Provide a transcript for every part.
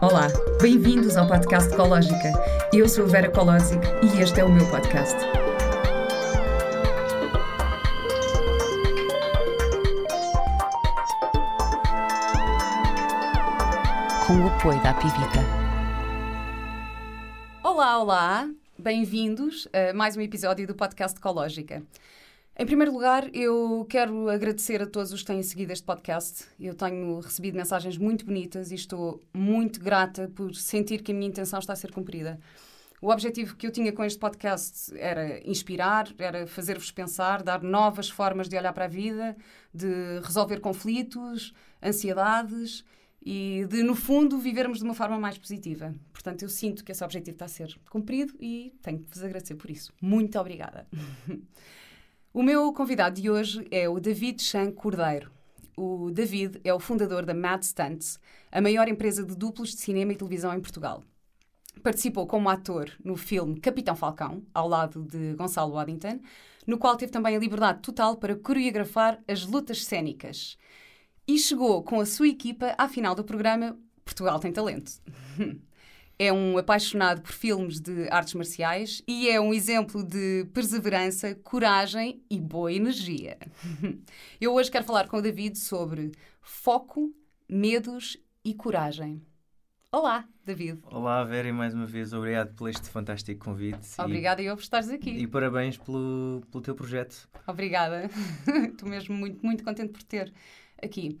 Olá, bem-vindos ao podcast Ecológica. Eu sou a Vera Colosic e este é o meu podcast. Com o apoio da Pivita. Olá, olá, bem-vindos a mais um episódio do podcast Ecológica. Em primeiro lugar, eu quero agradecer a todos os que têm seguido este podcast. Eu tenho recebido mensagens muito bonitas e estou muito grata por sentir que a minha intenção está a ser cumprida. O objetivo que eu tinha com este podcast era inspirar, era fazer-vos pensar, dar novas formas de olhar para a vida, de resolver conflitos, ansiedades e de, no fundo, vivermos de uma forma mais positiva. Portanto, eu sinto que esse objetivo está a ser cumprido e tenho que vos agradecer por isso. Muito obrigada. o meu convidado de hoje é o David Chan Cordeiro. O David é o fundador da Mad Stunts, a maior empresa de duplos de cinema e televisão em Portugal. Participou como ator no filme Capitão Falcão, ao lado de Gonçalo Waddington, no qual teve também a liberdade total para coreografar as lutas cênicas e chegou com a sua equipa à final do programa Portugal tem Talento. É um apaixonado por filmes de artes marciais e é um exemplo de perseverança, coragem e boa energia. Eu hoje quero falar com o David sobre foco, medos e coragem. Olá, David. Olá, Vera, e mais uma vez obrigado por este fantástico convite. Obrigada e... eu por estares aqui. E parabéns pelo, pelo teu projeto. Obrigada. Estou mesmo muito, muito contente por ter aqui.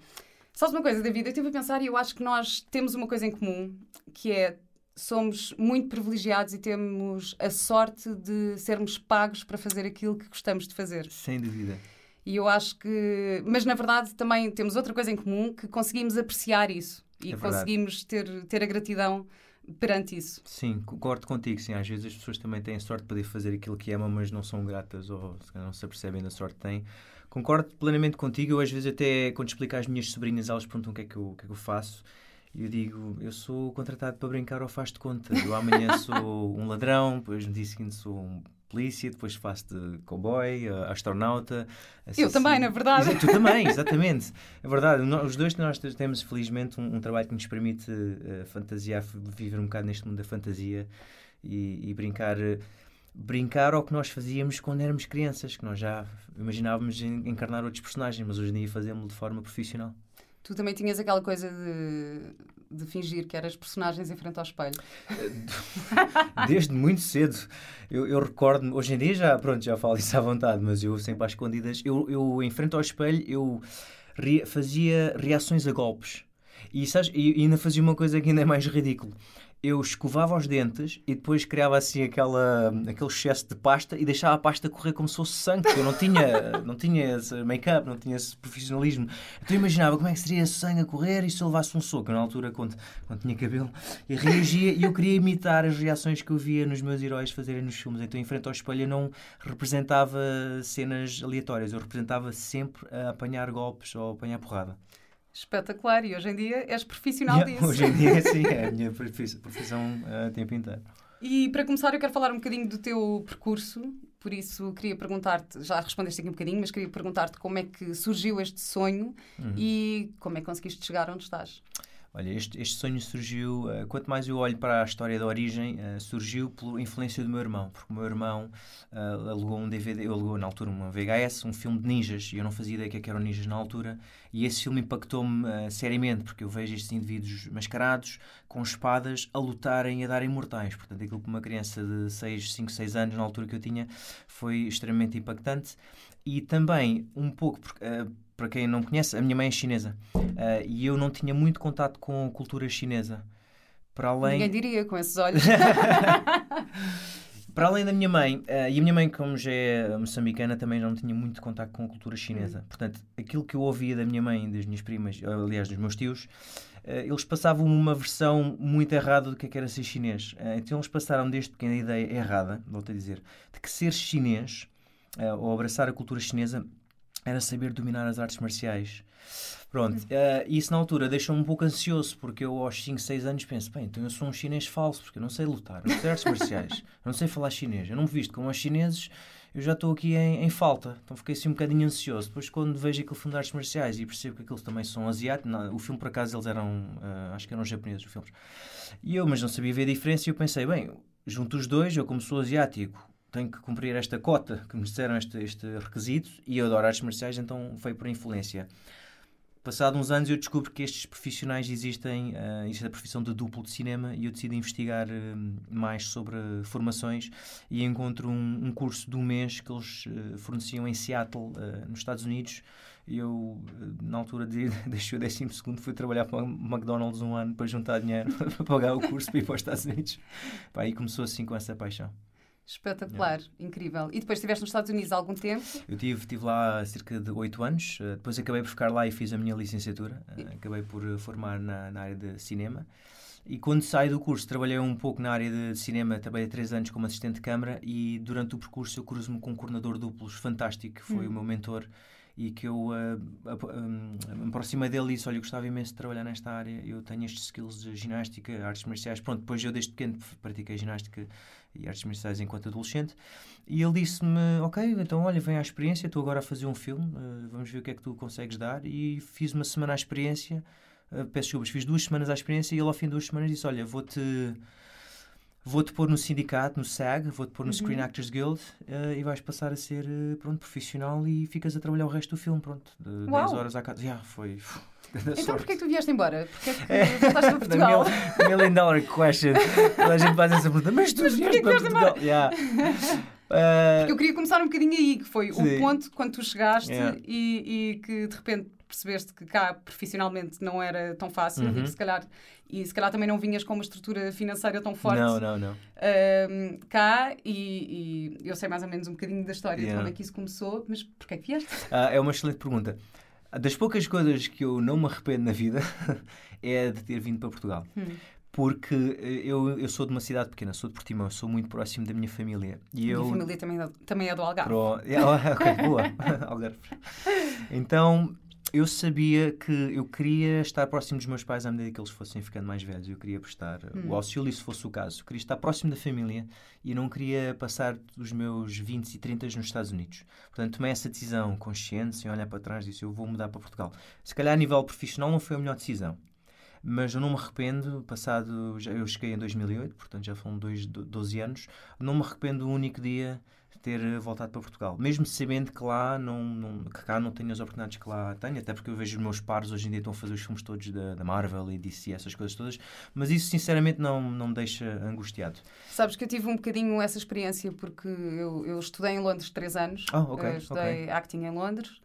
Sabes uma coisa, David? Eu estive a pensar e eu acho que nós temos uma coisa em comum, que é somos muito privilegiados e temos a sorte de sermos pagos para fazer aquilo que gostamos de fazer. Sem dúvida. E eu acho que. Mas na verdade também temos outra coisa em comum que conseguimos apreciar isso e é conseguimos ter, ter a gratidão perante isso. Sim, concordo contigo. Sim, às vezes as pessoas também têm a sorte de poder fazer aquilo que amam, mas não são gratas ou não se apercebem da sorte que têm. Concordo plenamente contigo. Eu, às vezes, até quando explico às minhas sobrinhas, elas perguntam o que é que eu, o que é que eu faço. E eu digo, eu sou contratado para brincar ou faz de conta. Eu amanhã sou um ladrão, depois no dia seguinte sou um polícia, depois faço de cowboy, uh, astronauta. Assassino. Eu também, na verdade. Exato, tu também, exatamente. É verdade. Os dois nós temos, felizmente, um, um trabalho que nos permite uh, fantasiar, viver um bocado neste mundo da fantasia e, e brincar. Uh, brincar ao que nós fazíamos quando éramos crianças, que nós já imaginávamos encarnar outros personagens, mas hoje em dia fazemos de forma profissional. Tu também tinhas aquela coisa de, de fingir que eras personagens em frente ao espelho. Desde muito cedo. Eu, eu recordo hoje em dia já, pronto, já falo isso à vontade, mas eu sempre às escondidas, eu, eu em frente ao espelho, eu fazia reações a golpes. E, sabes, e ainda fazia uma coisa que ainda é mais ridículo eu escovava os dentes e depois criava assim aquela, aquele excesso de pasta e deixava a pasta correr como se fosse sangue, eu não tinha, não tinha esse make-up, não tinha esse profissionalismo. Então eu imaginava como é que seria esse sangue a correr e se eu levasse um soco, na altura, quando, quando tinha cabelo, e reagia e eu queria imitar as reações que eu via nos meus heróis fazerem nos filmes. Então, em frente ao espelho, eu não representava cenas aleatórias, eu representava sempre a apanhar golpes ou a apanhar porrada. Espetacular, e hoje em dia és profissional yeah, disso. Hoje em dia, sim, é a minha profissão a uh, tempo inteiro. E para começar, eu quero falar um bocadinho do teu percurso, por isso queria perguntar-te, já respondeste aqui um bocadinho, mas queria perguntar-te como é que surgiu este sonho uhum. e como é que conseguiste chegar onde estás. Olha, este, este sonho surgiu, uh, quanto mais eu olho para a história da origem, uh, surgiu por influência do meu irmão, porque o meu irmão uh, alugou um DVD, alugou na altura uma VHS, um filme de ninjas, e eu não fazia ideia que eram ninjas na altura, e esse filme impactou-me seriamente, porque eu vejo estes indivíduos mascarados, com espadas, a lutarem e a darem mortais. Portanto, aquilo que uma criança de 6, 5, 6 anos, na altura que eu tinha, foi extremamente impactante. E também, um pouco, porque, para quem não conhece, a minha mãe é chinesa uh, e eu não tinha muito contato com a cultura chinesa. Para além... Ninguém diria com esses olhos. para além da minha mãe, uh, e a minha mãe, como já é moçambicana, também não tinha muito contato com a cultura chinesa. Hum. Portanto, aquilo que eu ouvia da minha mãe, das minhas primas, aliás, dos meus tios, uh, eles passavam uma versão muito errada do que, é que era ser chinês. então, eles passaram desde pequena ideia errada, volto a dizer, de que ser chinês, ou abraçar a cultura chinesa, era saber dominar as artes marciais. Pronto, uh, isso na altura deixou-me um pouco ansioso, porque eu aos 5, 6 anos penso, bem, então eu sou um chinês falso, porque eu não sei lutar, não sei artes marciais, eu não sei falar chinês, eu não me visto como os chineses, eu já estou aqui em, em, falta. Então fiquei assim um bocadinho ansioso. Depois, quando vejo aquele filme de artes marciais e percebo que aqueles também são asiáticos, não, o filme por acaso eles eram, uh, acho que eram japoneses os filmes, e eu, mas não sabia ver a diferença, e eu pensei, bem, junto os dois, eu como sou asiático, tenho que cumprir esta cota que me disseram este, este requisito, e eu adoro artes marciais, então foi por influência. Passado uns anos eu descubro que estes profissionais existem, uh, existe a profissão de duplo de cinema e eu decido investigar uh, mais sobre formações e encontro um, um, curso de um mês que eles uh, forneciam em Seattle, nos Estados Unidos. Eu, na altura de deixei o décimo segundo, fui trabalhar para o McDonald's um ano para juntar dinheiro para pagar o curso para ir para os Estados Unidos. Pá, e começou assim com essa paixão. Espetacular, incrível. E depois estiveste nos Estados Unidos há algum tempo? Eu tive, tive lá cerca de oito anos, uh, depois acabei por ficar lá e fiz a minha licenciatura, uh, acabei por uh, formar na, na, área de cinema. E quando saí do curso, trabalhei um pouco na área de cinema, trabalhei três anos como assistente de câmara e durante o percurso eu cruzo-me com um coordenador duplos fantástico, que foi hum. o meu mentor e que eu uh, uh, me aproximei dele e disse, olha, eu gostava imenso de trabalhar nesta área, eu tenho estes skills de ginástica, artes marciais, pronto, depois eu desde pequeno pratiquei ginástica e artes marciais enquanto adolescente, e ele disse-me, ok, então olha, vem à experiência, estou agora a fazer um filme, uh, vamos ver o que é que tu consegues dar, e fiz uma semana à experiência, uh, peço desculpas, fiz duas semanas à experiência, e ele ao fim de duas semanas disse, olha, vou-te vou-te pôr no sindicato, no SAG, vou-te pôr no uhum. Screen Actors Guild uh, e vais passar a ser uh, pronto, profissional e ficas a trabalhar o resto do filme, pronto, de Uau. 10 horas à casa. Yeah, foi. Então porquê é que tu vieste embora? Porquê é que é, voltaste para Portugal? Mil, million dollar question. a gente faz essa pergunta, mas tu mas vieste para Portugal? Yeah. Uh, Porque eu queria começar um bocadinho aí, que foi sim. o ponto quando tu chegaste yeah. e, e, que de repente percebeste que cá profissionalmente não era tão fácil uhum. e que se calhar e se calhar também não vinhas com uma estrutura financeira tão forte não, não, não. Uh, cá e, e, eu sei mais ou menos um bocadinho da história yeah. de como é que isso começou, mas porquê é que vieste? Uh, é uma excelente pergunta. Das poucas coisas que eu não me arrependo na vida é de ter vindo para Portugal. Hum. Porque eh, eu, eu sou de uma cidade pequena, sou de Portimão, sou muito próximo da minha família. E minha eu... família também, é também é do Algarve. Pro... Yeah, ok, boa. Algarve. Então, eu sabia que eu queria estar próximo dos meus pais à medida que eles fossem ficando mais velhos. Eu queria prestar hum. o auxílio, se fosse o caso. Eu queria estar próximo da família e não queria passar os meus 20 e 30 nos Estados Unidos. Portanto, tomei essa decisão consciente, sem olhar para trás, disse eu vou mudar para Portugal. Se calhar a nível profissional não foi a melhor decisão. Mas eu não me arrependo, passado, eu cheguei em 2008, portanto já foram dois, 12 anos, não me arrependo um único dia ter eh, voltado para Portugal. Mesmo sabendo que lá não, não, que cá não tenho as oportunidades que lá tenho, até porque eu vejo os meus pares hoje em dia estão a fazer os filmes todos da, da Marvel e DC, essas coisas todas, mas isso sinceramente não, não me deixa angustiado. Sabes que eu tive um bocadinho essa experiência porque eu, eu estudei em Londres três anos, oh, okay, eu estudei okay. acting em Londres.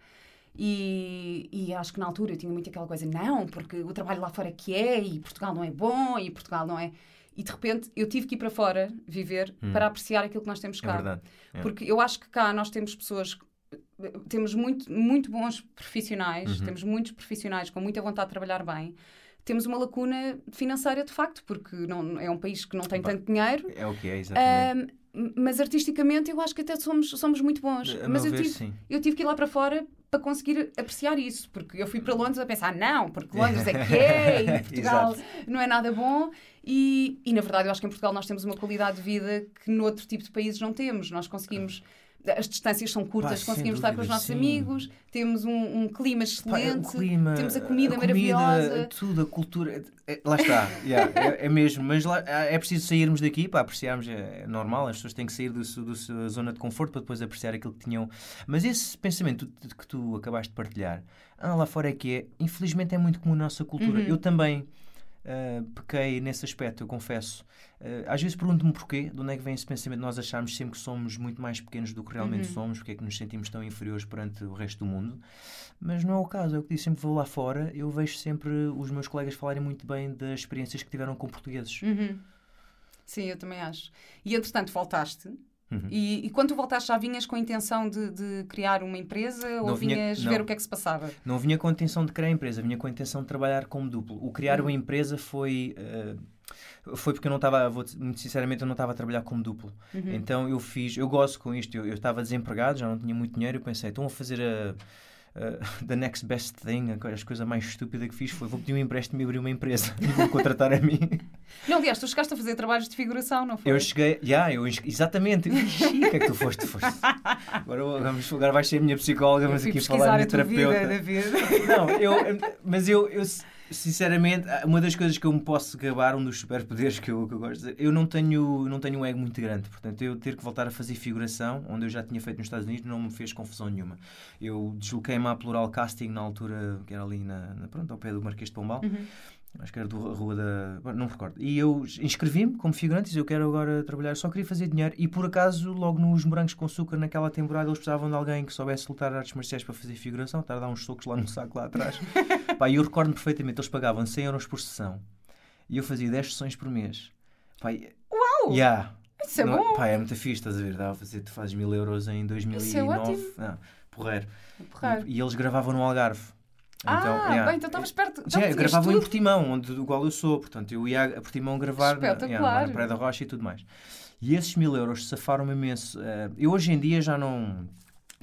E, e, acho que na altura eu tinha muito aquela coisa, não, porque o trabalho lá fora é que é, e Portugal não é bom, e Portugal não é. E de repente eu tive que ir para fora viver hum. para apreciar aquilo que nós temos é cá. É verdade. É. Porque eu acho que cá nós temos pessoas temos muito, muito bons profissionais, uhum. temos muitos profissionais com muita vontade de trabalhar bem. Temos uma lacuna financeira de facto, porque não, é um país que não tem tanto dinheiro. É o que é, exatamente. Mas artisticamente eu acho que até somos, somos muito bons. A mas eu ver, tive, sim. eu tive que ir lá para fora para conseguir apreciar isso, porque eu fui para Londres a pensar, não, porque Londres é que é, e Portugal não é nada bom. E, e, na verdade, eu acho que em Portugal nós temos uma qualidade de vida que noutro tipo de países não temos. Nós conseguimos as distâncias são curtas, Pá, conseguimos estar com os nossos sim. amigos, temos um, um clima excelente, Pá, clima, temos a comida, a comida maravilhosa. Tudo, a cultura. É, lá está, yeah, é, é, mesmo. Mas lá, é preciso sairmos daqui para apreciarmos. É, é normal, as pessoas têm que sair da zona de conforto para depois apreciar aquilo que tinham. Mas esse pensamento que tu acabaste de partilhar, ah, lá fora é que é, infelizmente é muito comum na nossa cultura. Uhum. Eu também uh, pequei nesse aspecto, eu confesso. Uh, às vezes pergunto-me porquê, de onde é que vem esse pensamento. Nós achamos sempre que somos muito mais pequenos do que realmente uhum. somos, porque é que nos sentimos tão inferiores perante o resto do mundo. Mas não é o caso, é o que digo sempre: vou lá fora, eu vejo sempre os meus colegas falarem muito bem das experiências que tiveram com portugueses. Uhum. Sim, eu também acho. E entretanto, voltaste Uhum. E, e, quando tu voltaste, já vinhas com a intenção de, de criar uma empresa não ou vinhas vinha, ver o que é que se passava? Não vinha com a intenção de criar a empresa, vinha com a intenção de trabalhar como duplo. O criar uhum. uma empresa foi. Uh, foi porque eu não estava, muito sinceramente, eu não estava a trabalhar como duplo. Uhum. Então eu fiz, eu gosto com isto, eu, eu estava desempregado, já não tinha muito dinheiro, eu pensei, então vou fazer a uh, the next best thing, a as coisa mais estúpida que fiz foi vou pedir um empréstimo e abrir uma empresa e vou contratar a mim. Não, aliás, tu chegaste a fazer trabalhos de figuração, não foi? Eu cheguei, yeah, eu, exatamente, o que é que tu foste? foste. Agora, vamos, agora vais ser a minha psicóloga, mas aqui falar a minha terapeuta. Vida, Não, eu, mas eu, eu sinceramente, uma das coisas que eu me posso gabar, um dos superpoderes que eu, que eu gosto de dizer, eu não tenho, não tenho um ego muito grande. Portanto, eu ter que voltar a fazer figuração, onde eu já tinha feito nos Estados Unidos, não me fez confusão nenhuma. Eu desloquei-me à Plural Casting na altura, que era ali na, na pronto, ao pé do Marquês de Pombal. Uhum. Acho que era do Rua da. Não me recordo. E eu inscrevi-me como figurante, disse eu quero agora trabalhar, só queria fazer dinheiro. E por acaso, logo nos Morangos com Açúcar, naquela temporada, eles precisavam de alguém que soubesse lutar artes marciais para fazer figuração, estar a dar uns socos lá no saco lá atrás. Pá, e eu recordo-me perfeitamente, eles pagavam 100 euros por sessão e eu fazia 10 sessões por mês. Pá, Uau! Yeah. Isso é não, bom! Pá, é muito fixe, estás a ver? Dá a fazer, tu fazes mil euros em 2009. Isso é ótimo. Ah, porreiro. porreiro. E, e eles gravavam no Algarve. Então, ah, yeah. bem, então estavas perto. Então, eu gravava tudo. em Portimão, onde, do qual eu sou. Portanto, eu ia a Portimão gravar na, yeah, na Praia da Rocha e tudo mais. E esses mil euros safaram-me imenso. Uh, eu hoje em dia já não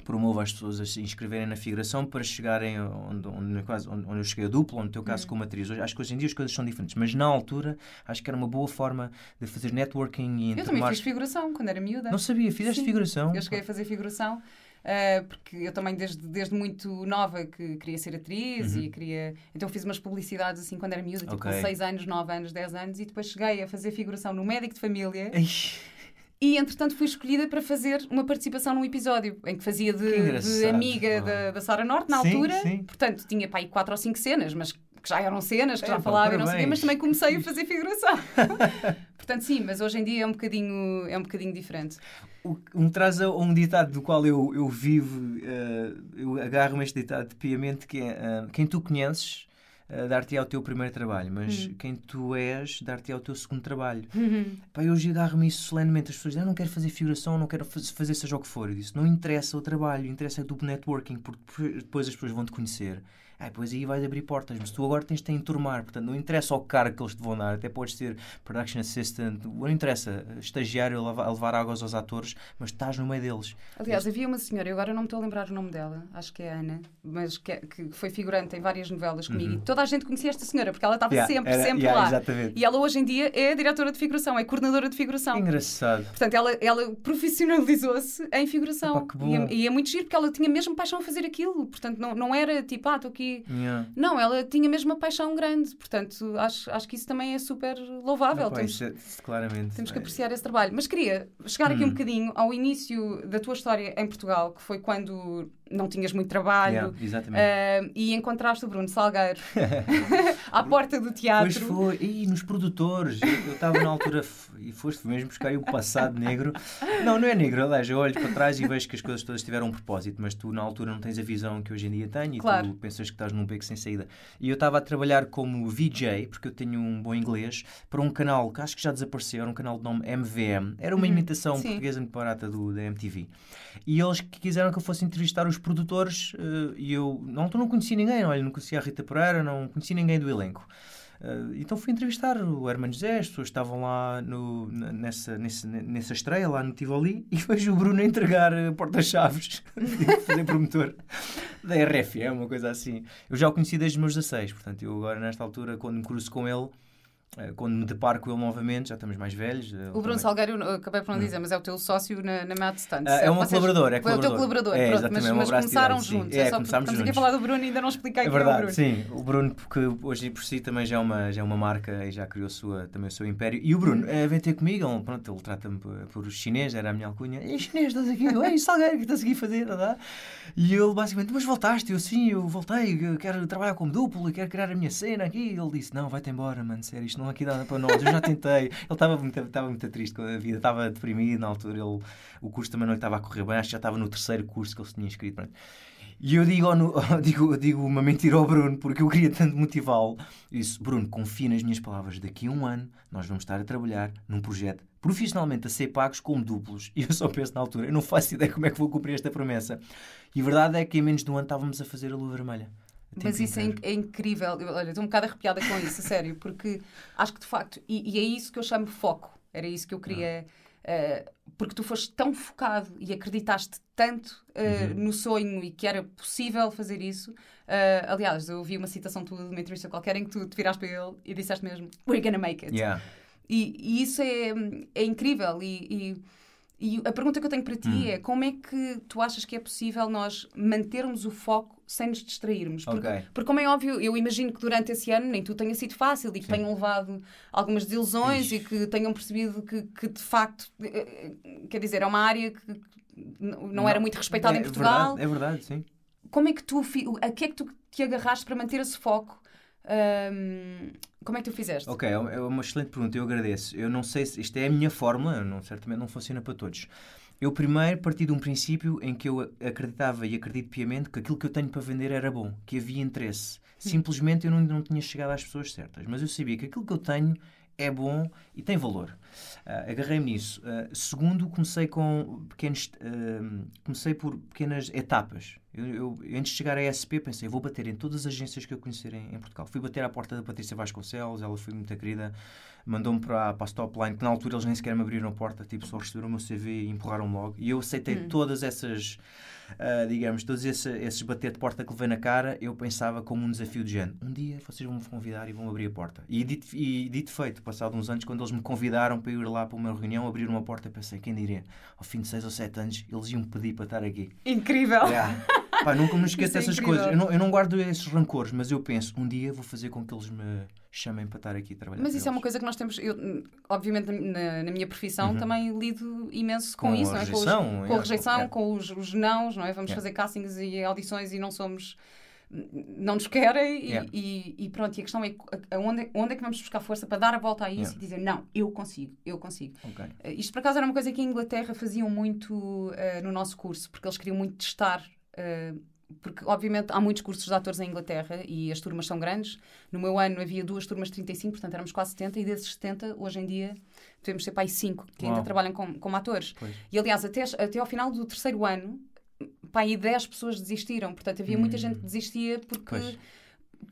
promovo as pessoas a se inscreverem na figuração para chegarem onde, onde, quase, onde, onde eu cheguei a duplo, onde no teu caso uhum. como atriz. Hoje, acho que hoje em dia as coisas são diferentes, mas na altura acho que era uma boa forma de fazer networking e Eu também fiz figuração quando era miúda. Não sabia, fizeste Sim. figuração? Eu cheguei a fazer figuração. Uh, porque eu também desde, desde muito nova que queria ser atriz uhum. e queria... Então fiz umas publicidades assim quando era miúda, tipo okay. com 6 anos, 9 anos, 10 anos e depois cheguei a fazer figuração no Médico de Família. E, entretanto, fui escolhida para fazer uma participação num episódio em que fazia de, de amiga da, da Sara Norte, na sim, altura. Sim. Portanto, tinha para aí quatro ou cinco cenas, mas que já eram cenas, que é, já falava e não sei mas também comecei a fazer figuração. Portanto, sim, mas hoje em dia é um bocadinho, é um bocadinho diferente. O que me traz a um ditado do qual eu, eu vivo, uh, eu agarro-me este ditado piamente, que é uh, quem tu conheces uh, dar-te ao teu primeiro trabalho, mas uhum. quem tu és, dar-te ao teu segundo trabalho. Uhum. Pá, eu hoje agarro-me isso solenemente. As pessoas dizem, ah, não quero fazer figuração, não quero fazer seja o que for. Eu disse, não interessa o trabalho, interessa o networking, porque depois as pessoas vão te conhecer. Ah, pois aí vais abrir portas, mas tu agora tens de enturmar, portanto não interessa o cargo que eles te vão dar, até podes ser production assistant, não interessa, estagiário a levar águas aos atores, mas estás no meio deles. Aliás, havia uma senhora, eu agora não me estou a lembrar o nome dela, acho que é Ana, mas que, que foi figurante em várias novelas comigo uhum. e toda a gente conhecia esta senhora, porque ela estava yeah, sempre, era, sempre yeah, lá. Exatamente. E ela hoje em dia é diretora de figuração, é coordenadora de figuração. Engraçado. Portanto, ela, ela profissionalizou-se em figuração. Opa, e, é, e, é, muito giro, porque ela tinha mesmo paixão a fazer aquilo, portanto não, não era tipo, ah, estou aqui. Yeah. Não, ela tinha mesmo uma paixão grande, portanto acho, acho que isso também é super louvável. Não, temos, é, claramente. Temos que apreciar esse trabalho. Mas queria chegar aqui hum. um bocadinho ao início da tua história em Portugal, que foi quando não tinhas muito trabalho yeah, uh, e encontraste o Bruno Salgueiro à porta do teatro. Pois foi, e nos produtores. Eu estava na altura e foste mesmo buscar o passado negro. Não, não é negro, aliás, eu olho para trás e vejo que as coisas todas tiveram um propósito, mas tu na altura não tens a visão que hoje em dia tenho e claro. tu pensas que estás num beco sem saída. E eu estava a trabalhar como VJ, porque eu tenho um bom inglês, para um canal que acho que já desapareceu, era um canal de nome MVM. Era uma uhum. imitação Sim. portuguesa muito barata do, da MTV. E eles quiseram que eu fosse entrevistar os produtores uh, e eu não, não conhecia ninguém, olha, não conhecia a Rita Pereira, não conhecia ninguém do elenco. Uh, então fui entrevistar o Hermano José, as pessoas estavam lá no, nessa, nessa, nessa estreia, lá no Tivoli, e vejo o Bruno entregar uh, porta-chaves, fazer promotor da RF, é uma coisa assim. Eu já o conheci desde os meus 16, portanto, eu agora, nesta altura, quando me cruzo com ele, eh, quando me deparo com ele novamente, já estamos mais velhos. Eh, o Bruno também... Salgueiro, acabei por não hum. dizer, mas é o teu sócio na, na Mad Stunts. Ah, é, um colaborador, é colaborador. Foi o teu colaborador, é, pronto, mas, é mas começaram juntos. É, é só começámos estamos aqui a falar do Bruno e ainda não expliquei é verdade, é o Bruno. Sim, o Bruno, porque hoje por si também já é uma, já é uma marca e já criou sua, também o seu império. E o Bruno hum. vem ter comigo, ele, pronto, ele trata-me por, por chinês, era a minha alcunha. Ei, chinês, estás aqui? Ei, Salgueiro, o que estás aqui a fazer? E ele basicamente, mas voltaste? Eu sim, eu voltei, eu quero trabalhar como duplo, quero criar a minha cena aqui. E ele disse, não, vai-te embora, mano, sério, isto não há aqui nada para nós, eu já tentei. Ele estava muito, estava muito triste com a vida, estava deprimido na altura. Ele, o curso também não estava a correr bem, acho que já estava no terceiro curso que ele se tinha inscrito. Pronto. E eu digo, digo, digo uma mentira ao Bruno, porque eu queria tanto motivá-lo. Disse: Bruno, confia nas minhas palavras. Daqui a um ano nós vamos estar a trabalhar num projeto profissionalmente a ser pagos como duplos. E eu só penso na altura: eu não faço ideia como é que vou cumprir esta promessa. E a verdade é que em menos de um ano estávamos a fazer a lua vermelha. Mas isso é, é, incrível. Olha, estou um bocado arrepiada com isso, sério, porque acho que de facto, e, e, é isso que eu chamo foco. Era isso que eu queria Uh, porque tu foste tão focado e acreditaste tanto uh, Uhum. no sonho e que era possível fazer isso. Uh, aliás, eu vi uma citação tua de uma entrevista qualquer em que tu te viraste para ele e disseste mesmo: We're gonna make it. Yeah. E, e isso é, é incrível. E, e, e a pergunta que eu tenho para ti Hum. é: como é que tu achas que é possível nós mantermos o foco sem nos distrairmos? Porque, Ok. porque como é óbvio, eu imagino que durante esse ano nem tudo tenha sido fácil e que Sim. tenham levado algumas desilusões Ixi. e que tenham percebido que, que de facto, eh, eh, quer dizer, é uma área que n- não, era muito respeitada é em Portugal. Verdade, é verdade, sim. Como é que tu, a que é que tu te agarraste para manter esse foco? Ahm, como é que tu fizeste? Ok, é uma- é uma excelente pergunta, eu agradeço. Eu não sei se isto é a minha fórmula, não, certamente não funciona para todos. Eu primeiro parti de um princípio em que eu acreditava e acredito piamente que aquilo que eu tenho para vender era bom, que havia interesse. Simplesmente eu não, não tinha chegado às pessoas certas, mas eu sabia que aquilo que eu tenho é bom e tem valor. Ah, Agarrei-me nisso. Ah, segundo, comecei com pequenos, ah, comecei por pequenas etapas. Eu, eu, antes de chegar à SP, pensei, vou bater em todas as agências que eu conhecer em, em Portugal. Fui bater à porta da Patrícia Vasconcelos, ela foi muito querida, mandou-me para, para a Stopline, que na altura eles nem sequer me abriram a porta, tipo, só receberam o meu CV e empurraram-me logo. E eu aceitei todas essas, ah, digamos, todos esse- esses bater de porta que levei na cara, eu pensava como um desafio de género. Um dia vocês vão me convidar e vão abrir a porta. E dito, e dito feito, passado uns anos, quando eles me convidaram para ir lá para uma reunião, abrir uma porta, pensei, quem diria, ao fim de seis ou sete anos, eles iam pedir para estar aqui. Incrível! Yeah. Pá, nunca me esqueço é dessas incrível. coisas. Eu não, eu não guardo esses rancores, mas eu penso, um dia vou fazer com que eles me chamem para estar aqui a trabalhar. Mas isso é uma eles. coisa que nós temos, eu, hum, obviamente na, na minha profissão também lido imenso com, Uhum. Com isso, não é? rejeição, com, os- com a rejeição, é. com os, os nãos, não é? Vamos É. fazer castings e audições e não somos. Não nos querem e- e, e pronto, e a questão é aonde, onde é que vamos buscar força para dar a volta a isso e dizer não, eu consigo, eu consigo. Ok. Uh, Isto por acaso era uma coisa que em Inglaterra faziam muito uh, no nosso curso, porque eles queriam muito testar. uh, porque, obviamente, há muitos cursos de atores em Inglaterra e as turmas são grandes. No meu ano havia duas turmas de 35, portanto éramos quase 70, e desses 70, hoje em dia, devemos ser para aí 5 que ainda Uau. trabalham como, como atores. Pois. E, aliás, até, até ao final do terceiro ano, para aí 10 pessoas desistiram. Portanto, havia muita Hum. gente que desistia porque. Pois.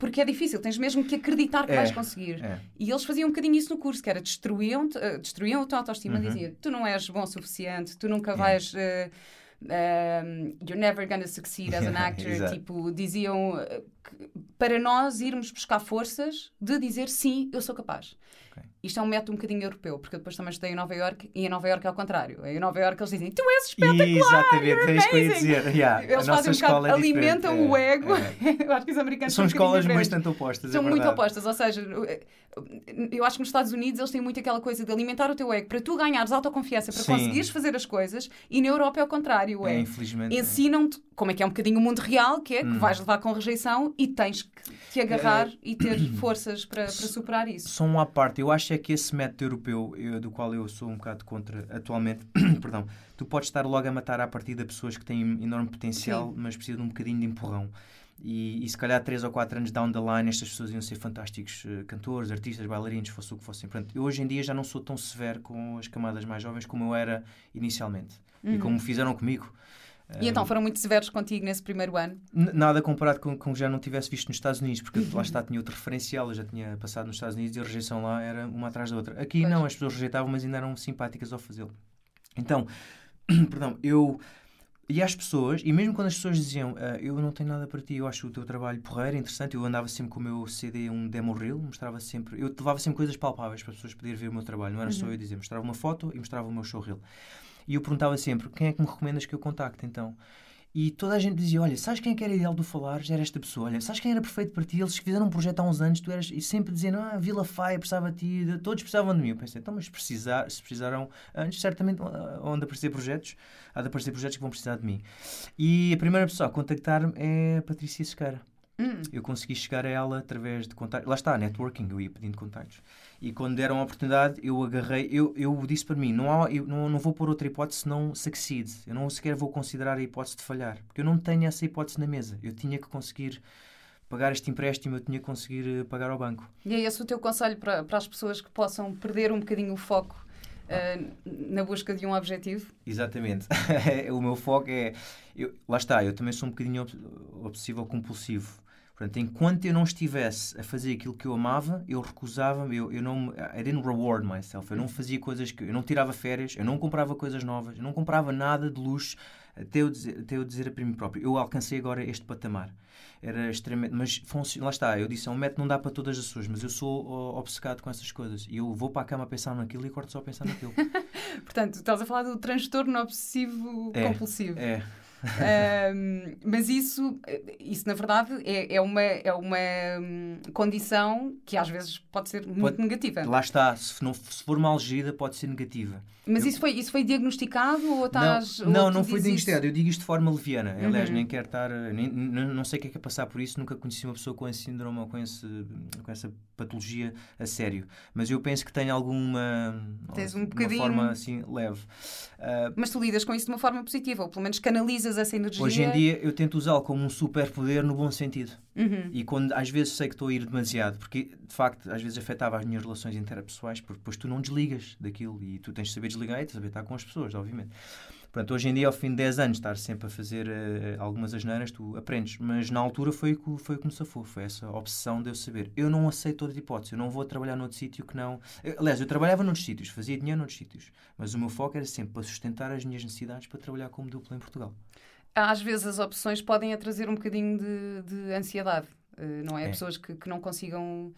Porque é difícil, tens mesmo que acreditar que É, vais conseguir. É. E eles faziam um bocadinho isso no curso, que era destruíam, uh, destruíam a tua autoestima, Uhum. diziam tu não és bom o suficiente, tu nunca vais. uh, um, you're never gonna succeed as an actor. tipo, diziam uh, para nós irmos buscar forças de dizer sim, eu sou capaz. Ok. Isto é um método um bocadinho europeu, porque eu depois também estudei em Nova York e em Nova York é ao contrário. Em Nova York eles dizem tu és espetacular! Exatamente, é isso que eu ia amazing." dizer. Yeah, Eles fazem um bocado, é alimentam o É, ego. é. eu acho que os americanos São bocadinho escolas bastante opostas. São é muito verdade. opostas, ou seja, eu acho que nos Estados Unidos eles têm muito aquela coisa de alimentar o teu ego para tu ganhares autoconfiança, para Sim. conseguires fazer as coisas, e na Europa é o contrário. É, É, infelizmente. é. Ensinam-te como é que é um bocadinho o mundo real, que é que Hum. vais levar com rejeição e tens que te agarrar e ter forças para, para superar isso. Só um à parte, eu acho é que esse método europeu, eu- do qual eu sou um bocado contra atualmente, perdão, tu podes estar logo a matar à partida pessoas que têm enorme potencial, Sim. mas precisam de um bocadinho de empurrão. E, e se calhar 3 ou 4 anos down the line, estas pessoas iam ser fantásticos eh, cantores, artistas, bailarinos, fosse o que fossem. Portanto, eu hoje em dia já não sou tão severo com as camadas mais jovens como eu era inicialmente. E como fizeram comigo. Uhum. E então foram muito severos contigo nesse primeiro ano. Nada comparado com com que já não tivesse visto nos Estados Unidos, porque lá está, tinha outro referencial, eu já tinha passado nos Estados Unidos e a rejeição lá era uma atrás da outra. Aqui Pois. não, as pessoas rejeitavam, mas ainda eram simpáticas ao fazê-lo. Então, perdão, eu. E às pessoas, e mesmo quando as pessoas diziam "Ah, eu não tenho nada para ti, eu acho o teu trabalho porreiro, interessante, eu andava sempre com o meu CD, um demo reel, mostrava sempre, eu levava sempre coisas palpáveis para as pessoas poderem ver o meu trabalho, não era só eu dizer, mostrava uma foto e mostrava o meu show reel. E eu perguntava sempre, quem é que me recomendas que eu contacte então? E toda a gente dizia: Olha, sabes quem é que era ideal do falar? Já era esta pessoa. Olha, sabes quem era perfeito para ti? Eles fizeram um projeto há uns anos, tu eras. E sempre dizendo: Ah, Vila Faia precisava de ti, todos precisavam de mim. Eu pensei: Então, mas precisar, se precisaram antes, certamente onde aparecer projetos, há de aparecer projetos que vão precisar de mim. E a primeira pessoa a contactar-me é a Patrícia Sequeira. Hum. Eu consegui chegar a ela através de contactos. Lá está, networking, eu ia pedindo contactos. E quando deram a oportunidade, eu agarrei, eu, eu disse para mim: não, há, eu não, não vou pôr outra hipótese senão succeed. Eu não sequer vou considerar a hipótese de falhar. Porque eu não tenho essa hipótese na mesa. Eu tinha que conseguir pagar este empréstimo, eu tinha que conseguir eh, pagar ao banco. E é esse o teu conselho para, para as pessoas que possam perder um bocadinho o foco eh, na busca de um objetivo? Exatamente. o meu foco é. Eu, lá está, eu também sou um bocadinho obs- obsessivo ou compulsivo. Portanto, enquanto eu não estivesse a fazer aquilo que eu amava, eu recusava-me, eu, eu não, I didn't reward myself, eu não fazia coisas que, eu não tirava férias, eu não comprava coisas novas, eu não comprava nada de luxo, até eu dizer, até eu dizer a mim próprio, eu alcancei agora este patamar. Era extremamente, mas lá está, eu disse, é um método não dá para todas as pessoas, mas eu sou obcecado com essas coisas, e eu vou para a cama a pensar naquilo e corto só a pensar naquilo. Portanto, estás a falar do transtorno obsessivo É, compulsivo. É, Ahm, mas isso, isso na verdade é, é uma, é uma hum, condição que às vezes pode ser muito Pode- negativa. lá está, se, não, se for uma algida pode ser negativa. Mas Eu- isso foi, isso foi diagnosticado ou estás. ou não, não foi dizes isso? diagnosticado. Eu digo isto de forma leviana. Aliás, Uhum. nem quero estar. Nem, não sei o que é que é passar por isso. Nunca conheci uma pessoa com esse síndrome ou com, esse, com essa patologia a sério. Mas eu penso que tem alguma. Tens um uma bocadinho. forma assim leve. Ah, Mas tu lidas com isso de uma forma positiva, ou pelo menos canalizas essa energia. hoje em dia eu tento usá-lo como um superpoder no bom sentido. Uhum. E quando às vezes sei que estou a ir demasiado, porque de facto às vezes afetava as minhas relações interpessoais, porque depois tu não desligas daquilo e tu tens de saber desligar e de saber estar com as pessoas, obviamente. Portanto, hoje em dia, ao fim de 10 anos, estar sempre a fazer eh, algumas asneiras, tu aprendes. Mas na altura foi o foi que me safou, foi essa obsessão de eu saber. Eu não aceito outra hipótese, eu não vou trabalhar noutro sítio que não. Eu- aliás, eu trabalhava noutros sítios, fazia dinheiro noutros sítios, mas o meu foco era sempre para sustentar as minhas necessidades para trabalhar como duplo em Portugal. Às vezes as opções podem a trazer um bocadinho de, de ansiedade, eh, não é? É. Pessoas que, que não consigam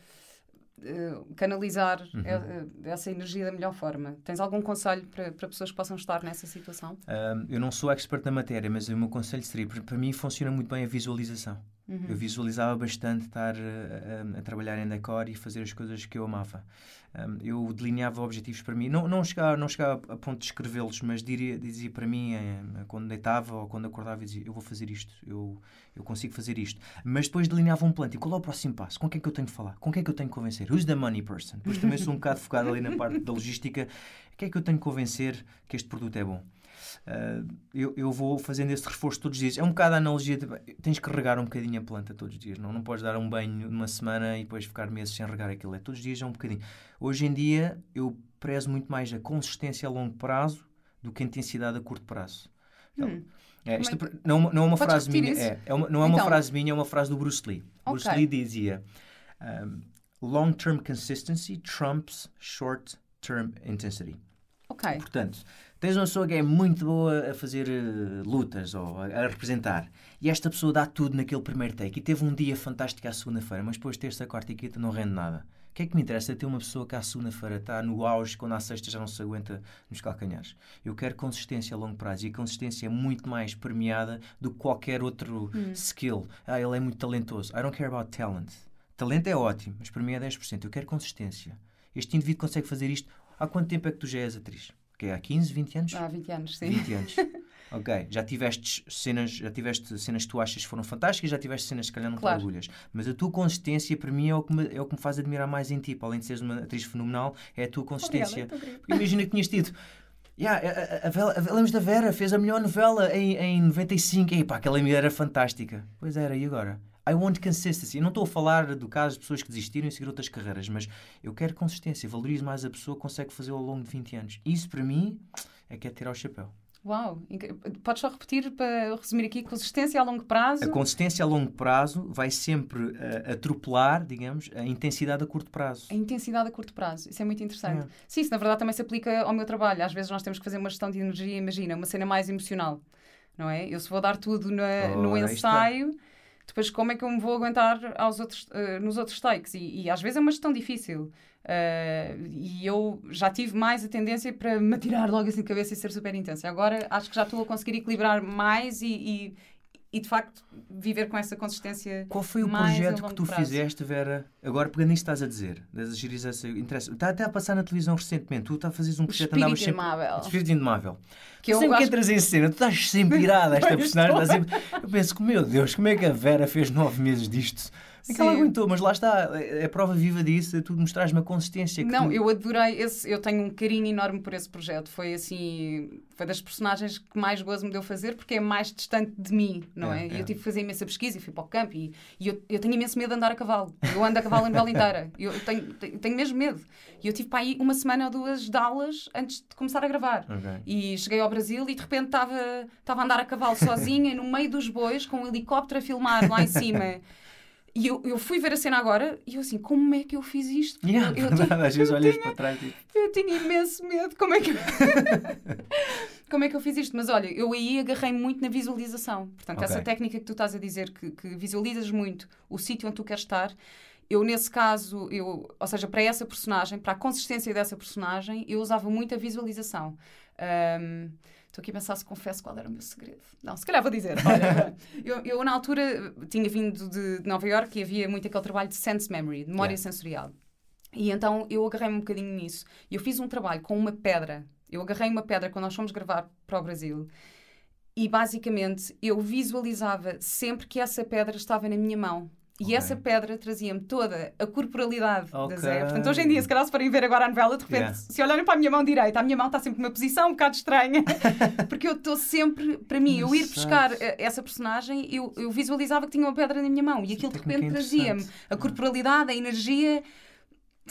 eh, canalizar Uhum. eh, essa energia da melhor forma. Tens algum conselho para, para pessoas que possam estar nessa situação? Ahm, eu não sou expert na matéria, mas o meu conselho seria: para, mim funciona muito bem a visualização. Uhum. Eu visualizava bastante estar eh, a, a trabalhar em decor e fazer as coisas que eu amava. Um, eu delineava objetivos para mim, não, não, chegava, não chegava a ponto de escrevê-los, mas diria, dizia para mim, eh, quando deitava ou quando acordava, eu dizia: Eu vou fazer isto, eu, eu consigo fazer isto. Mas depois delineava um plano, tipo, qual é o próximo passo? Com quem é que eu tenho que falar? Com quem é que eu tenho que convencer? Who's the money person? Depois também sou um bocado focado ali na parte da logística. Quem é que eu tenho que convencer que este produto é bom? Uh, eu, eu vou fazendo esse reforço todos os dias. É um bocado a analogia de tens que regar um bocadinho a planta todos os dias. Não, não podes dar um banho numa semana e depois ficar meses sem regar aquilo. É todos os dias é um bocadinho. Hoje em dia eu prezo muito mais a consistência a longo prazo do que a intensidade a curto prazo. Então, Hum. é, isto não, não é uma Podes frase minha, é, é uma- não é uma Então. frase minha, é uma frase do Bruce Lee. Bruce Ok. Lee dizia: um, Long-term consistency trumps short-term intensity. Ok. Portanto, tens uma pessoa que é muito boa a fazer eh, lutas ou a, a representar e esta pessoa dá tudo naquele primeiro take e teve um dia fantástico à segunda-feira, mas depois terça, quarta e quinta não rende nada. O que é que me interessa ter uma pessoa que à segunda-feira está no auge, quando à sexta já não se aguenta nos calcanhares? Eu quero consistência a longo prazo e a consistência é muito mais premiada do que qualquer outro skill. Ah, ele é muito talentoso. I don't care about talent. Talento é ótimo, mas para mim é 10%. Eu quero consistência. Este indivíduo consegue fazer isto. Há quanto tempo é que tu já és atriz? Que é há 15, 20 anos? Há 20 anos, sim. 20 anos. ok, já tiveste cenas, já tiveste cenas que tu achas que foram fantásticas, já tiveste cenas que calhar não Claro. te orgulhas. Mas a tua consistência para mim é o, que me, é o que me faz admirar mais em ti. Para além de seres uma atriz fenomenal, é a tua consistência. Obrigada, Porque imagina que tinhas tido. Yeah, a, a, Vela- a, lembras da Vera? Fez a melhor novela em, em 95. E pá, aquela mulher era fantástica. Pois era, e agora? I want consistency. Eu não estou a falar do caso de pessoas que desistiram e seguiram outras carreiras, mas eu quero consistência. Valorizo mais a pessoa que consegue fazê-lo ao longo de 20 anos. Isso para mim é que é tirar o chapéu. Uau. Podes só repetir para resumir aqui: consistência a longo prazo. A consistência a longo prazo vai sempre eh, atropelar, digamos, a intensidade a curto prazo. A intensidade a curto prazo, isso é muito interessante. É. Sim, isso na verdade também se aplica ao meu trabalho. Às vezes nós temos que fazer uma gestão de energia, imagina, uma cena mais emocional, não é? Eu se vou dar tudo na- no Ora, aí está. Depois como é que eu me vou aguentar aos outros, eh, nos outros takes? E, e às vezes é uma gestão difícil. Eh, e eu já tive mais a tendência para me atirar logo assim de cabeça e ser super intensa. Agora acho que já estou a conseguir equilibrar mais e, e, e, de facto viver com essa consistência. Qual foi o projeto que tu prazo. fizeste, Vera? Agora, pegando nisso que estás a dizer, das interessa. Está até a passar na televisão recentemente. Tu estás a fazer um O projeto espírito andavas sempre. Espírito Indomável. Que eu sempre que acho- entras em cena, tu estás sempre irada. Esta personagem sempre. Eu penso que, meu Deus, como é que a Vera fez nove meses disto? É que ela aguentou, mas lá está, é a prova viva disso, tu mostrares uma consistência que Não, tu- eu adorei esse, eu tenho um carinho enorme por esse projeto. Foi assim, foi das personagens que mais gozo me deu fazer porque é mais distante de mim, não é? É, E é. eu tive que fazer imensa pesquisa e fui para o campo e, e eu, eu tenho imenso medo de andar a cavalo. Eu ando a cavalo a novela inteira. Eu tenho, tenho, tenho mesmo medo. E eu tive para aí uma semana ou duas de aulas antes de começar a gravar. Ok. E cheguei ao Brasil e de repente estava estava a andar a cavalo sozinha no meio dos bois com um helicóptero a filmar lá em cima. E eu, eu fui ver a cena agora e eu assim, como é que eu fiz isto? Yeah, eu, verdade, tinha- às vezes olhas tinha- para trás e eu tinha imenso medo. Como é que Como é que eu fiz isto? Mas olha, eu aí agarrei muito na visualização. Portanto, Ok. essa técnica que tu estás a dizer, que, que visualizas muito o sítio onde tu queres estar, eu nesse caso, eu, ou seja, para essa personagem, para a consistência dessa personagem, eu usava muito a visualização. Ahm, Estou aqui a pensar se confesso qual era o meu segredo. Não, se calhar vou dizer. Olha, eu, eu, na altura tinha vindo de, de Nova York e havia muito aquele trabalho de sense memory, de memória Yeah. sensorial. E então eu agarrei-me um bocadinho nisso. Eu fiz um trabalho com uma pedra. Eu agarrei uma pedra quando nós fomos gravar para o Brasil. E basicamente eu visualizava sempre que essa pedra estava na minha mão. E Ok. essa pedra trazia-me toda a corporalidade Ok. da Zé. Portanto, hoje em dia, se calhar se forem ver agora a novela, de repente, Yeah. se olharem para a minha mão direita, a minha mão está sempre numa posição um bocado estranha. Porque eu estou sempre, para mim, eu ir buscar eh, essa personagem, eu, eu visualizava que tinha uma pedra na minha mão. E aquilo de repente é trazia-me interessante. a corporalidade, a energia.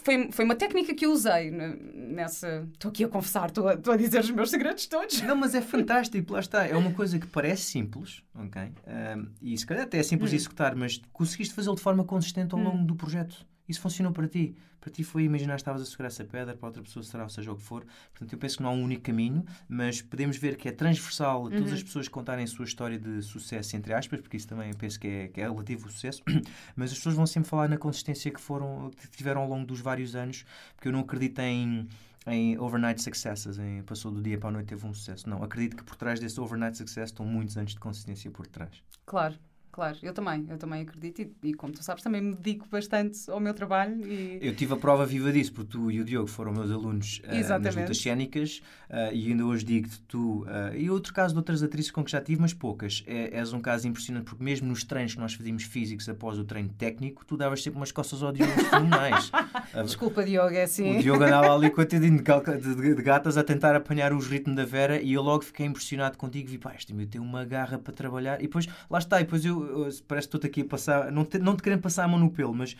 Foi, foi uma técnica que eu usei ne- nessa. Estou aqui a confessar, estou a, estou a dizer os meus segredos todos. Não, mas é fantástico, lá está. É uma coisa que parece simples, ok? Ahm, e se calhar até é simples de Hum. executar, mas conseguiste fazê-lo de forma consistente ao longo do projeto. Isso funcionou para ti. Para ti foi imaginar que estavas a segurar essa pedra, para outra pessoa será, ou seja o que for. Portanto, eu penso que não há um único caminho, mas podemos ver que é transversal a todas Uhum. as pessoas que contarem a sua história de sucesso, entre aspas, porque isso também eu penso que é, que é relativo ao sucesso, mas as pessoas vão sempre falar na consistência que foram, que tiveram ao longo dos vários anos, porque eu não acredito em em overnight successes, em passou do dia para a noite teve um sucesso. Não, acredito que por trás desse overnight success estão muitos anos de consistência por trás. Claro, claro, eu também, eu também acredito. E, e como tu sabes, também me dedico bastante ao meu trabalho. E... Eu tive a prova viva disso, porque tu e o Diogo foram meus alunos ah, nas lutas cénicas ah, e ainda hoje digo-te, tu ah, e outro caso de outras atrizes com que já tive, mas poucas. É, és um caso impressionante, porque mesmo nos treinos que nós fazíamos físicos após o treino técnico, tu davas sempre umas costas ao Diogo fenomenais. Ah, Desculpa, Diogo, é assim. O Diogo andava ali coitadinho de, calca- de, de- de gatas a tentar apanhar os ritmos da Vera e eu logo fiquei impressionado contigo. Vi, pá, este meu tem uma garra para trabalhar. E depois, lá está, e depois eu- parece que estou-te aqui a passar, não te, não te querendo passar a mão no pelo, mas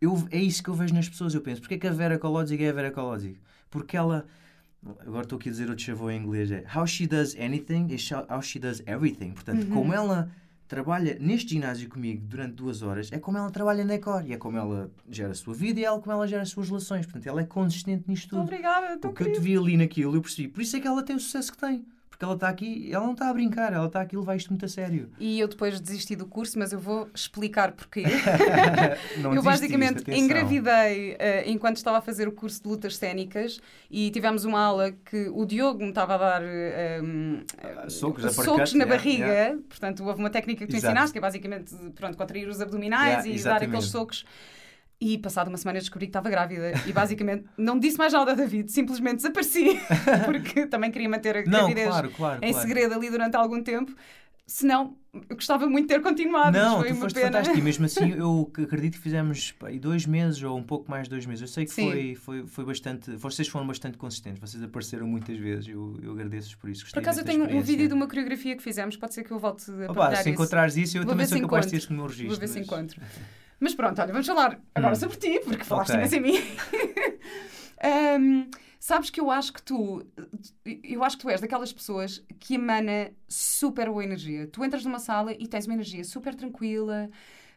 eu, é isso que eu vejo nas pessoas. Eu penso, porque é que a Vera Kolodzik é a Vera Kolodzik? Porque ela. Agora estou aqui a dizer outro chavô em inglês. É How she does anything is how she does everything. Portanto, como ela trabalha neste ginásio comigo durante duas horas, é como ela trabalha na Ecor. E é como ela gera a sua vida e é como ela gera as suas relações. Portanto, ela é consistente nisto tudo. Obrigada, O que eu te querido. vi ali naquilo, eu percebi. Por isso é que ela tem o sucesso que tem. Porque ela está aqui, ela não está a brincar, ela está aqui a levar isto muito a sério. E eu depois desisti do curso, mas eu vou explicar porquê. Eu basicamente engravidei eh, enquanto estava a fazer o curso de lutas cénicas e tivemos uma aula que o Diogo me estava a dar eh, um, Ah, socos, socos uppercut, na yeah, barriga. yeah. Portanto, houve uma técnica que tu Exato. ensinaste, que é basicamente pronto, contrair os abdominais Yeah, e dar exatamente. aqueles socos. E passada uma semana descobri que estava grávida e basicamente não disse mais nada a David, simplesmente desapareci porque também queria manter a Não, gravidez claro, claro. em claro. segredo ali durante algum tempo. Senão, eu gostava muito de ter continuado. Não, foi tu foste pena. fantástico. E mesmo assim, eu acredito que fizemos pá, dois meses ou um pouco mais de dois meses. Eu sei que Sim. foi, foi, foi bastante. Vocês foram bastante consistentes. Vocês apareceram muitas vezes. Eu, eu agradeço por isso. Por Gostei acaso eu tenho um vídeo de uma coreografia que fizemos, pode ser que eu volte a Opa, partilhar se isso. encontrares isso, eu Vou também sou se capaz de ter encontro. isso no meu registro. Vou ver se mas- encontro. Mas pronto, olha, vamos falar agora Hum. sobre ti, porque falaste Ok. imenso em mim. Ahm, sabes que eu acho que tu, eu acho que tu és daquelas pessoas que emana super boa energia. Tu entras numa sala e tens uma energia super tranquila,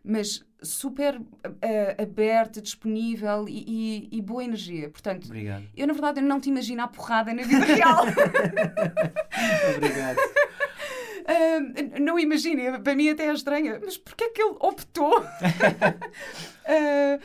mas super ah, aberta, disponível e, e- e boa energia. Portanto, Obrigado. eu na verdade eu não te imagino a porrada na vida real. Obrigado. Ah, não imaginem, para mim até é estranha, mas porquê é que ele optou ah,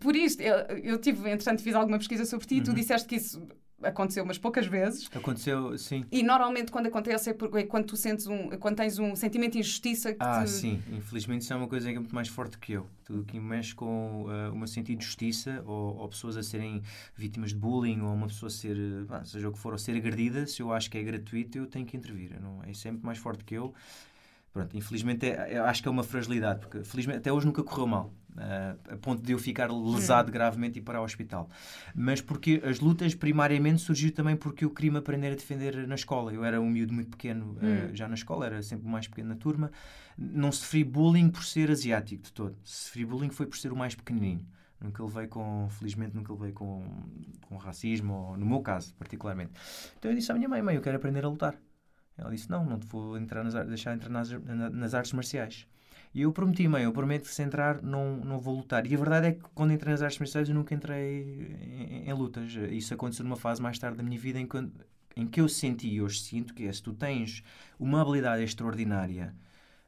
por isto? Eu, eu tive, entretanto, fiz alguma pesquisa sobre ti e tu Uhum. disseste que isso aconteceu umas poucas vezes. Aconteceu, sim. E normalmente quando acontece é, porque, é quando tu sentes um, quando tens um sentimento de injustiça que Ah, te... sim. Infelizmente isso é uma coisa que é muito mais forte que eu. Tudo que mexe com uh, o meu sentido de justiça ou, ou pessoas a serem vítimas de bullying ou uma pessoa ser, uh, pá, seja o que for, ou ser agredida, se eu acho que é gratuito, eu tenho que intervir. Eu não, é sempre mais forte que eu. Pronto, infelizmente é, acho que é uma fragilidade, porque felizmente até hoje nunca correu mal, uh, a ponto de eu ficar lesado gravemente e para o hospital. Mas porque as lutas primariamente surgiu também porque eu queria me aprender a defender na escola. Eu era um miúdo muito pequeno uh, já na escola, era sempre o mais pequeno na turma. Não sofri bullying por ser asiático de todo. Sofri bullying foi por ser o mais pequenininho. Nunca levei com, felizmente, nunca levei com, com racismo, ou, no meu caso, particularmente. Então eu disse à minha mãe: Mãe, eu quero aprender a lutar. Ela disse: Não, não te vou entrar nas, ar- deixar entrar nas, na- nas artes marciais. E eu prometi-me, eu prometo que se entrar não, não vou lutar. E a verdade é que quando entrei nas artes marciais eu nunca entrei em, em lutas. Isso aconteceu numa fase mais tarde da minha vida em que, em que eu senti e hoje sinto que é, se tu tens uma habilidade extraordinária